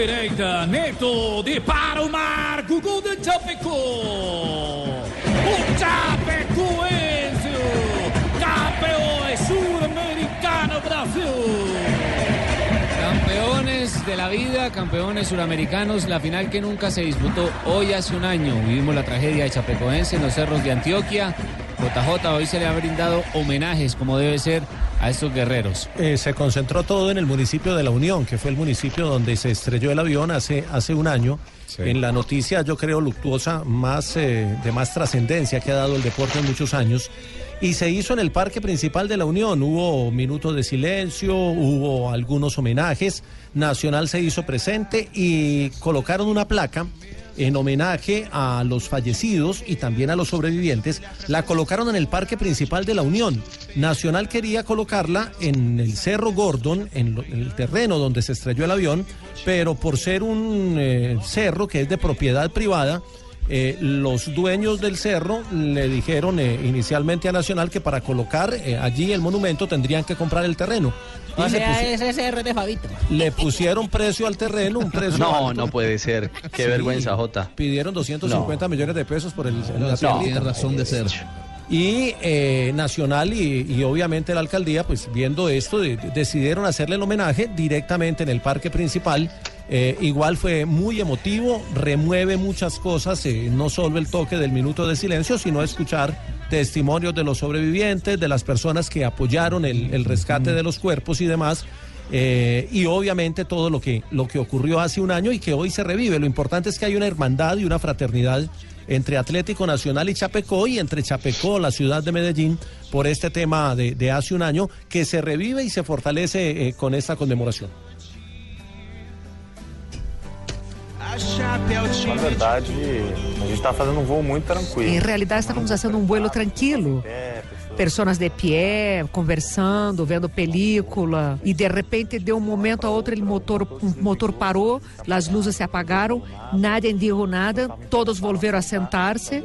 Direita, Neto de para o Marco, gol do Chapecó. O Chapecoense, campeão sul-americano Brasil. Campeones de la vida, campeones suramericanos, la final que nunca se disputó hoy hace un año. Vivimos la tragedia de Chapecoense en los cerros de Antioquia. JJ hoy se le ha brindado homenajes como debe ser a estos guerreros. Eh, se concentró todo en el municipio de La Unión, que fue el municipio donde se estrelló el avión hace, hace un año. En la noticia, yo creo, luctuosa, más eh, de más trascendencia que ha dado el deporte en muchos años. Y se hizo en el parque principal de La Unión. Hubo minutos de silencio, hubo algunos homenajes. Nacional se hizo presente y colocaron una placa en homenaje a los fallecidos y también a los sobrevivientes, la colocaron en el parque principal de la Unión. Nacional quería colocarla en el Cerro Gordon, en, lo- en el terreno donde se estrelló el avión, pero por ser un eh, cerro que es de propiedad privada, eh, los dueños del cerro le dijeron eh, inicialmente a Nacional que para colocar eh, allí el monumento tendrían que comprar el terreno. Y O le sea, pusi- ese CR de Fabito. le pusieron precio al terreno, un precio No, alto. no puede ser. Qué Sí. vergüenza, Jota. Pidieron 250 millones de pesos por el, la No, tierrita. tiene razón de ser. Y eh, Nacional y, y obviamente la alcaldía, pues viendo esto, de- de- decidieron hacerle el homenaje directamente en el parque principal. Eh, igual fue muy emotivo, remueve muchas cosas, eh, no solo el toque del minuto de silencio, sino escuchar testimonios de los sobrevivientes, de las personas que apoyaron el, el rescate de los cuerpos y demás. eh, y obviamente todo lo que, lo que ocurrió hace un año y que hoy se revive. Lo importante es que hay una hermandad y una fraternidad entre Atlético Nacional y Chapecó y entre Chapecó, la ciudad de Medellín, por este tema de, de hace un año que se revive y se fortalece eh, con esta conmemoración. Na verdade, a gente está fazendo um voo muito tranquilo. Em realidade, estávamos fazendo um vuelo tranquilo. Pessoas de pé, conversando, vendo película, e de repente, de um momento a outro, o motor, motor parou, as luzes se apagaram, nadie disse nada, todos volveram a sentar-se,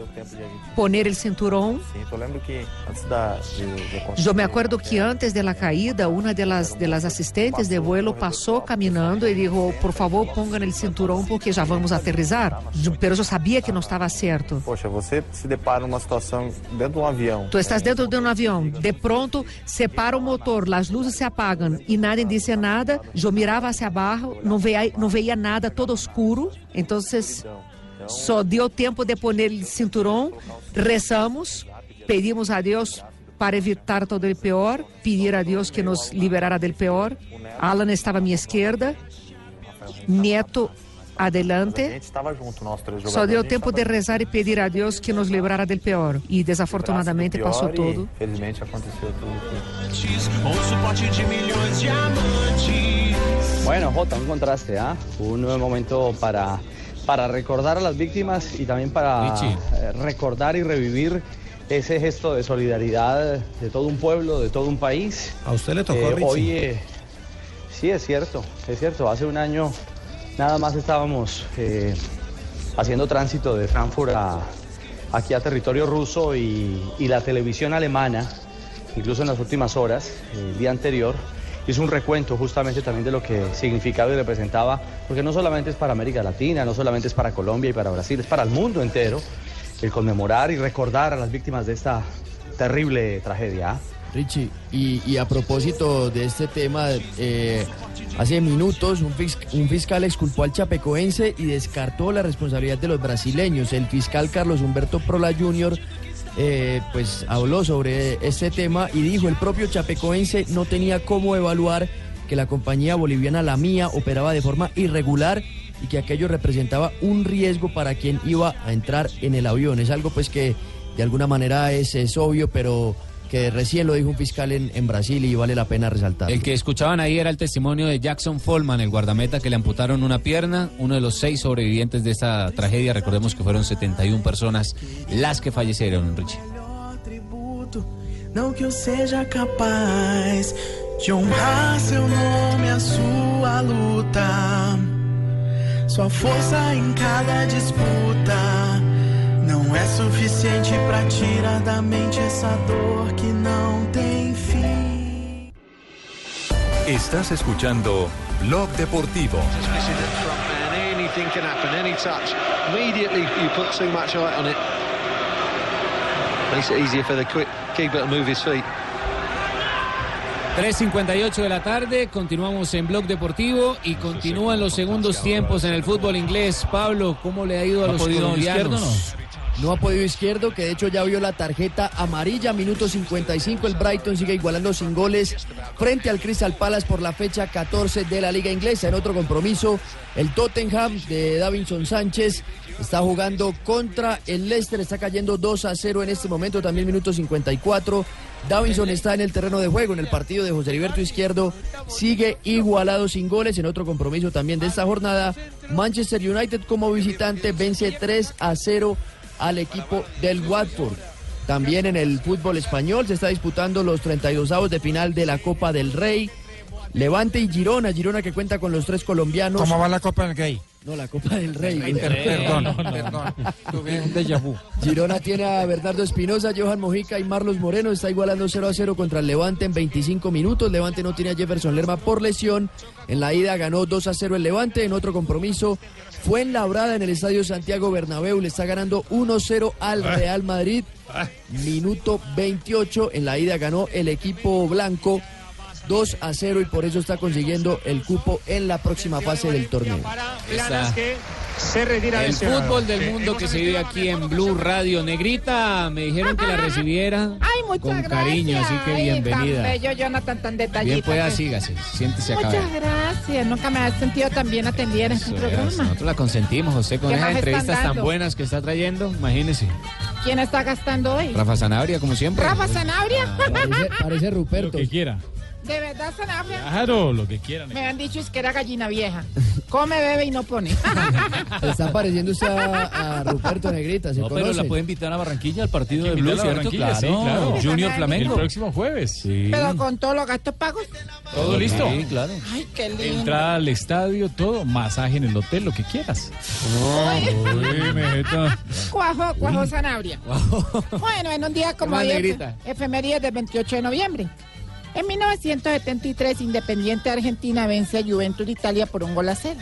poner o cinturão. Eu da. me acuerdo que antes de la caída, uma de las, de las assistentes de vuelo passou caminhando e disse: por favor, pongan el cinturão porque já vamos aterrizar. Pero eu sabia que não estava certo. Poxa, você se depara numa situação dentro de um avião. Tu estás dentro de um avião, de pronto se para o motor, as luzes se apagam e nadie disse nada. Eu mirava hacia abaixo, não veia, não veia nada, todo escuro. Então, só deu tempo de pôr o cinturão, rezamos, pedimos a Deus para evitar todo o pior, pedir a Deus que nos liberara del pior. Alan estava à minha esquerda, Neto adelante. jogadores. Só deu tempo de rezar e pedir a Deus que nos librara del pior. E desafortunadamente passou e, tudo. Felizmente aconteceu tudo. Um suporte de milhões de amantes. Bueno, Jota, un contraste, ¿ah? Un nuevo momento para, para recordar a las víctimas y también para eh, recordar y revivir ese gesto de solidaridad de todo un pueblo, de todo un país. A usted le tocó, Eh, Richie. hoy, eh, sí, es cierto, es cierto. Hace un año nada más estábamos eh, haciendo tránsito de Frankfurt a, aquí a territorio ruso y, la televisión alemana, incluso en las últimas horas, el día anterior, hizo un recuento justamente también de lo que significaba y representaba, porque no solamente es para América Latina, no solamente es para Colombia y para Brasil, es para el mundo entero el conmemorar y recordar a las víctimas de esta terrible tragedia. ¿ah? Richie, y, a propósito de este tema, eh, hace minutos un, fis- un fiscal exculpó al chapecoense y descartó la responsabilidad de los brasileños. El fiscal Carlos Humberto Prola Jr. eh, pues habló sobre este tema y dijo el propio chapecoense no tenía cómo evaluar que la compañía boliviana La Mía operaba de forma irregular y que aquello representaba un riesgo para quien iba a entrar en el avión. Es algo pues que de alguna manera es obvio, pero que recién lo dijo un fiscal en, en Brasil y vale la pena resaltar. El que escuchaban ahí era el testimonio de Jackson Follman, el guardameta que le amputaron una pierna, uno de los seis sobrevivientes de esta tragedia. Recordemos que fueron 71 personas las que fallecieron, Richie. Não que eu seja capaz de honrar seu nome, a sua luta, sua força em cada disputa. Não é suficiente pra tirar da mente essa dor que não tem fim. Estás escuchando Blog Deportivo. Missing it front man, anything can happen, any touch. Immediately you put too much height on it. Makes it easier for the quick keeper to move his feet. 3.58 de la tarde, continuamos en Blog Deportivo y continúan los segundos tiempos en el fútbol inglés. Pablo, ¿cómo le ha ido a ¿No ha los colombianos? No ha podido izquierdo, que de hecho ya vio la tarjeta amarilla, minuto 55. El Brighton sigue igualando sin goles frente al Crystal Palace por la fecha 14 de la Liga Inglesa. En otro compromiso, el Tottenham de Davinson Sánchez está jugando contra el Leicester, está cayendo 2 a 0 en este momento, también minuto 54. Davinson está en el terreno de juego en el partido de José Heriberto Izquierdo, sigue igualado sin goles. En otro compromiso también de esta jornada, Manchester United como visitante vence 3 a 0 al equipo del Watford. También en el fútbol español se está disputando los 32 avos de final de la Copa del Rey. Levante y Girona, Girona que cuenta con los tres colombianos. ¿Cómo va la Copa del Gay? No, la Copa del Rey. Per- Perdón, perdón. Tuve un déjà vu. Girona tiene a Bernardo Espinosa, Johan Mojica y Marlos Moreno. Está igualando 0 a 0 contra el Levante en 25 minutos. Levante no tiene a Jefferson Lerma por lesión. En la ida ganó 2 a 0 el Levante. En otro compromiso fue en Labrada en el Estadio Santiago Bernabéu. Le está ganando 1-0 al Real Madrid. Minuto 28. En la ida ganó el equipo blanco 2 a 0 y por eso está consiguiendo el cupo en la próxima fase del torneo. Está se retira el lesionado. fútbol del mundo que se vive aquí en Blue Radio. Negrita, me dijeron que la recibiera Ay, con gracias. cariño, así que Ay, Tan bienvenida. bello, Jonathan, tan detallista. Bien pueda, pues. sígase, siéntese acá. Muchas gracias. Nunca me has sentido tan bien atendida en este es, programa. Nosotros la consentimos, José, con ¿Qué esas entrevistas tan buenas que está trayendo. Imagínese. ¿Quién está gastando hoy? Rafa Sanabria, como siempre. Rafa Sanabria. Parece, parece Ruperto. Lo que quiera. ¿De verdad, Sanabria? Claro, lo que quieran. Me han dicho es que era gallina vieja. Come, bebe y no pone. Se está pareciendo usted a, a Ruperto Negrita, ¿se No, pero la puede invitar a Barranquilla al partido de Invitarla Blue, a ¿cierto? Barranquilla, sí, claro. Junior El Flamengo. El próximo jueves. Sí. Pero con todos los gastos pagos. Todo listo. Sí, claro. Ay, qué lindo. Entrada al estadio, todo, masaje en el hotel, lo que quieras. Uy, mijita. Cuajo, cuajo Sanabria. Bueno, en un día como más, hoy, negrita? del 28 de noviembre. En 1973, Independiente Argentina vence a Juventus de Italia por un gol a cero.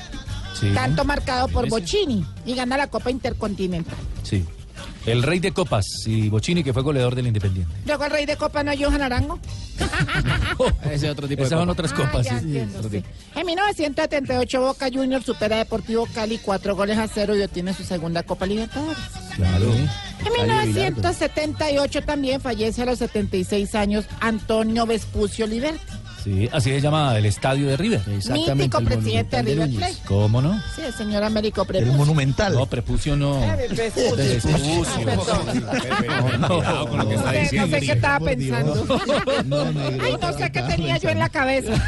Sí. Tanto marcado por Bocini y gana la Copa Intercontinental. Sí. El rey de copas y Bocini, que fue goleador del Independiente. Luego el rey de Copa no es Johan Arango. Ese otro tipo Esas son otras Ah, copas. ya sí, sí, entiendo, otro sí. tipo. En 1978 Boca Juniors supera a Deportivo Cali cuatro goles a cero y obtiene su segunda Copa Libertadores. Claro. En 1978 también fallece a los 76 años Antonio Vespucio Liberti, Sí, así se llama el estadio de River. mítico presidente de River Plate. ¿Cómo no? Sí, el señor Américo Prepucio. monumental. No, prepucio no. Vespucio. Ah, con lo que está No sé, no diciendo. sé qué estaba pensando. Ay, no sé qué tenía yo en la cabeza.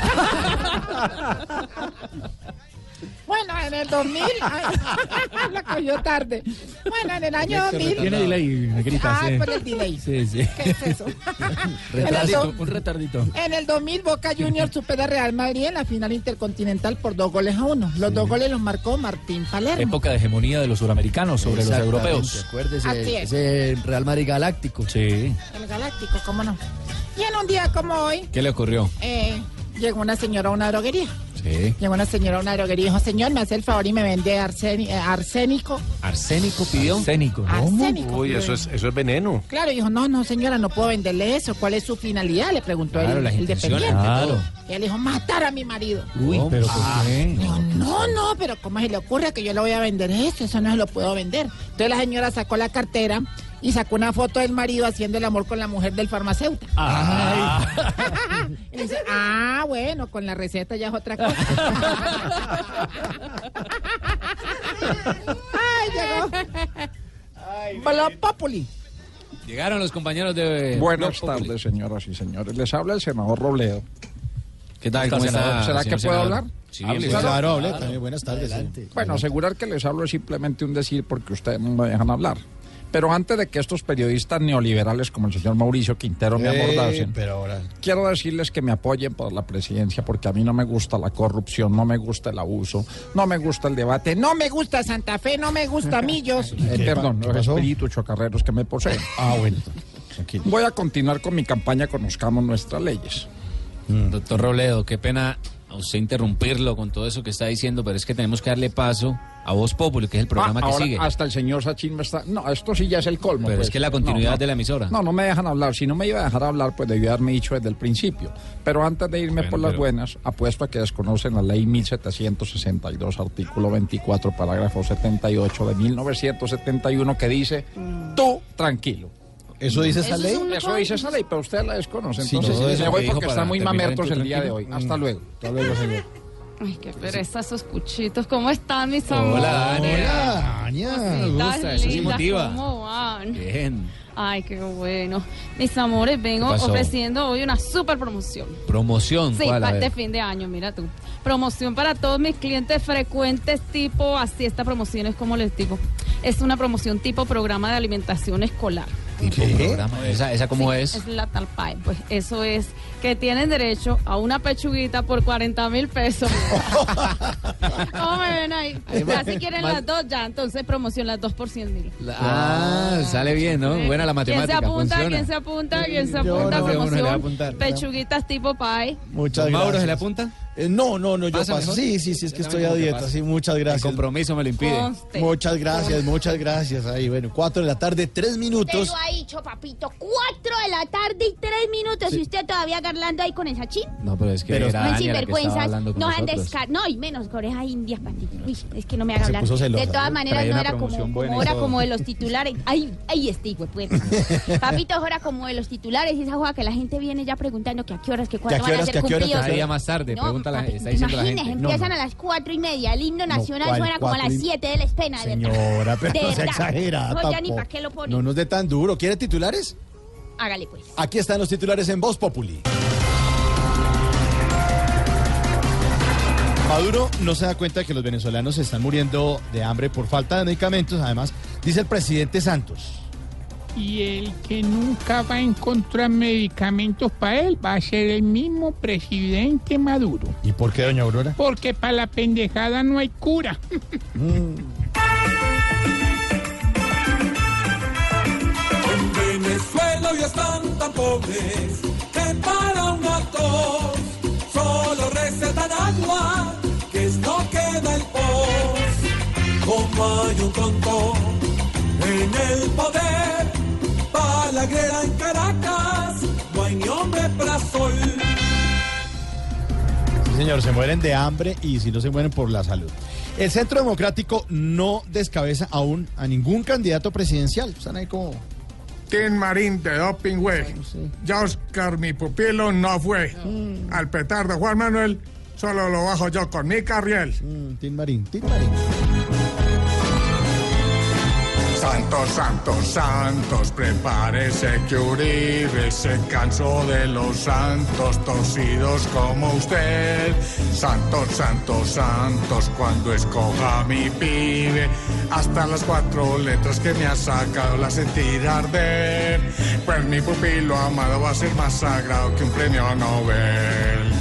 Bueno, en el 2000, ay, la cogió tarde. Bueno, en el año 2000. Tiene delay, negrita, Ah, sí. por el delay. Sí, sí. ¿Qué es eso? Retardito, un retardito. En el 2000, Boca Juniors supera a Real Madrid en la final intercontinental por dos goles a uno. Los dos goles los marcó Martín Palermo. Época de hegemonía de los suramericanos sobre los europeos. Acuérdese, Así es. ese Real Madrid Galáctico. Sí. El Galáctico, ¿cómo no? Y en un día como hoy, ¿Qué le ocurrió? eh, llegó una señora a una droguería. Sí. Llegó una señora a una droguería y dijo, señor, me hace el favor y me vende eh, arsénico. Arsénico pidió. Arsénico. Arsénico. Uy, eso es, eso es veneno. Claro, dijo, no, no, señora, no puedo venderle eso. ¿Cuál es su finalidad? Le preguntó Claro, el, el dependiente. claro. Y él dijo, matar a mi marido. Uy, pero ¿por qué? Dijo, no, no, pero ¿cómo se le ocurre que yo le voy a vender eso? Eso no se lo puedo vender. Entonces la señora sacó la cartera y sacó una foto del marido haciendo el amor con la mujer del farmacéutico. Y dice, ah, bueno, con la receta ya es otra cosa. Ay, llegó. Populi. Llegaron los compañeros de. Buenas tardes, señoras y señores. Les habla el senador Robledo. ¿Qué tal? ¿Cómo ¿Cómo está? ¿Será que puedo hablar? Sí, Hable, claro, hable, también buenas tardes. Bueno, asegurar que les hablo es simplemente un decir porque ustedes no me dejan hablar. Pero antes de que estos periodistas neoliberales como el señor Mauricio Quintero me Eh, abordasen, pero ahora- quiero decirles que me apoyen por la presidencia porque a mí no me gusta la corrupción, no me gusta el abuso, no me gusta el debate, no me gusta Santa Fe, no me gusta Millos. eh, perdón, ¿Qué los espíritus chocarreros que me poseen. Ah, bueno. Tranquilo. Voy a continuar con mi campaña Conozcamos nuestras leyes. Doctor Robledo, qué pena a usted interrumpirlo con todo eso que está diciendo, pero es que tenemos que darle paso a Voz Populi, que es el programa Ah, que sigue. Hasta el señor Sachin me está. No, esto sí ya es el colmo. Pero pues. es que la continuidad No, no. de la emisora. No, no me dejan hablar. Si no me iba a dejar hablar, pues debió haberme dicho desde el principio. Pero antes de irme Bueno, por las pero- buenas, apuesto a que desconocen la ley 1762, artículo 24, parágrafo 78 de 1971, que dice: Tú tranquilo. ¿Eso dice esa ley? Eso dice esa ley, pero ustedes la desconocen. Sí, Entonces, me voy porque están muy mamertos el día de hoy. Hasta Mm. luego. Hasta luego, señor. Ay, qué pereza esos cuchitos. ¿Cómo están mis Hola, amores? Dania. Dania. Cositas gusta, eso sí motiva. ¿Cómo van? Bien. Ay, qué bueno. Mis amores, vengo ofreciendo hoy una super promoción. Promoción. Sí, ¿cuál? De fin de año, mira tú. Promoción para todos mis clientes frecuentes, tipo, así esta promoción es como les digo. Es una promoción tipo programa de alimentación escolar. Tipo programa. ¿Esa, esa cómo Sí, es? Es la tal pie. Pues eso es que tienen derecho a una pechuguita por 40 mil pesos. ¿Cómo me ven ahí? Ya si quieren más- las dos, ya entonces promoción las dos por 100 mil. Ah, sale bien, ¿no? Buena la ¿Quién se matemática. apunta? funciona. ¿Quién se apunta? ¿Quién se Yo apunta? no, va a promoción. apuntar. Pechuguitas tipo pie. Muchas ¿Don gracias. Mauro se le apunta? Eh, no, no, no, yo ¿Pasa paso. Sí, sí, sí, es que estoy a que dieta. Sí, muchas El gracias. compromiso me lo impide. Conste. Muchas gracias, muchas gracias. Ahí, bueno, cuatro de la tarde, tres Usted minutos. lo ha dicho, papito. Cuatro de la tarde y tres minutos. Y usted todavía garlando ahí con esa chin. No, pero es que Pero- era que sinvergüenzas. hablando con No. No, y menos con orejas indias, patito. Uy, es que no me haga Se hablar. de todas maneras, no era como, como hora como de los titulares. Este hijo de puta. Papito, es hora como de los titulares. Y esa joda que la gente viene ya preguntando que a qué horas, que cuándo ¿Que a qué van a horas, ser que a qué horas, cumplidos. que a Cada día más tarde, No, pregunta empiezan a las cuatro y media. El himno nacional no, suena como a las siete de la espena. Señora, pero no se exagera. No, nos dé tan duro. ¿Quiere titulares? Hágale pues. Aquí están los titulares en Voz Populi. Maduro no se da cuenta de que los venezolanos se están muriendo de hambre por falta de medicamentos. Además, dice el presidente Santos. Y el que nunca va a encontrar medicamentos para él va a ser el mismo presidente Maduro. ¿Y por qué, doña Aurora? Porque para la pendejada no hay cura. En Venezuela hoy están tan pobres que para una tos solo recetan agua, que es lo que da el pos. Como hay un tonto en el poder, en Caracas, no hay ni hombre para sol. Sí, señor, se mueren de hambre y si no se mueren por la salud. El Centro Democrático no descabeza aún a ningún candidato presidencial. Están ahí como... Tim Marín de Doping Way. Ya Oscar, mi pupilo, no fue. Al petardo Juan Manuel, solo lo bajo yo con mi carriel. Tim Marín, Tim Marín. Santos, santos, santos, prepárese que Uribe se cansó de los santos torcidos como usted. Santos, santos, santos, cuando escoja a mi pibe, hasta las cuatro letras que me ha sacado la sentir arder. Pues mi pupilo amado va a ser más sagrado que un premio Nobel.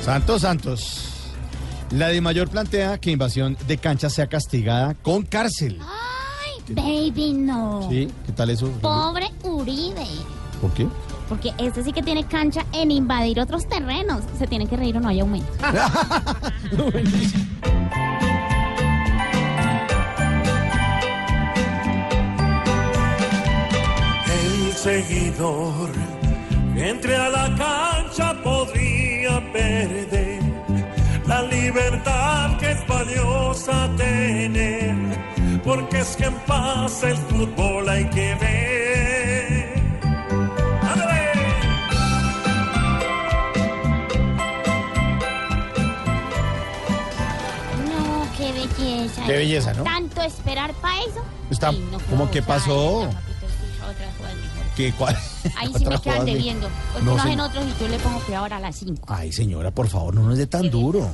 Santos, Santos. La de mayor plantea que invasión de cancha sea castigada con cárcel. Baby, no. ¿Sí? ¿Qué tal eso? Pobre Uribe. ¿Por qué? Porque este sí que tiene cancha en invadir otros terrenos. Se tiene que reír o no hay aumento. El seguidor entre a la cancha podría perder la libertad que es valiosa tener, porque es que en paz el fútbol hay que ver. ¡Ándale! No, qué belleza. Qué belleza, ¿no? Tanto esperar para eso. Está, Ay, no, ¿Cómo que pasó? papito, otra mejor. ¿Qué, cuál? Ahí sí me quedan debiendo. Porque No, no, hacen otros y yo le pongo que ahora a las 5. Ay, señora, por favor, no nos dé tan duro.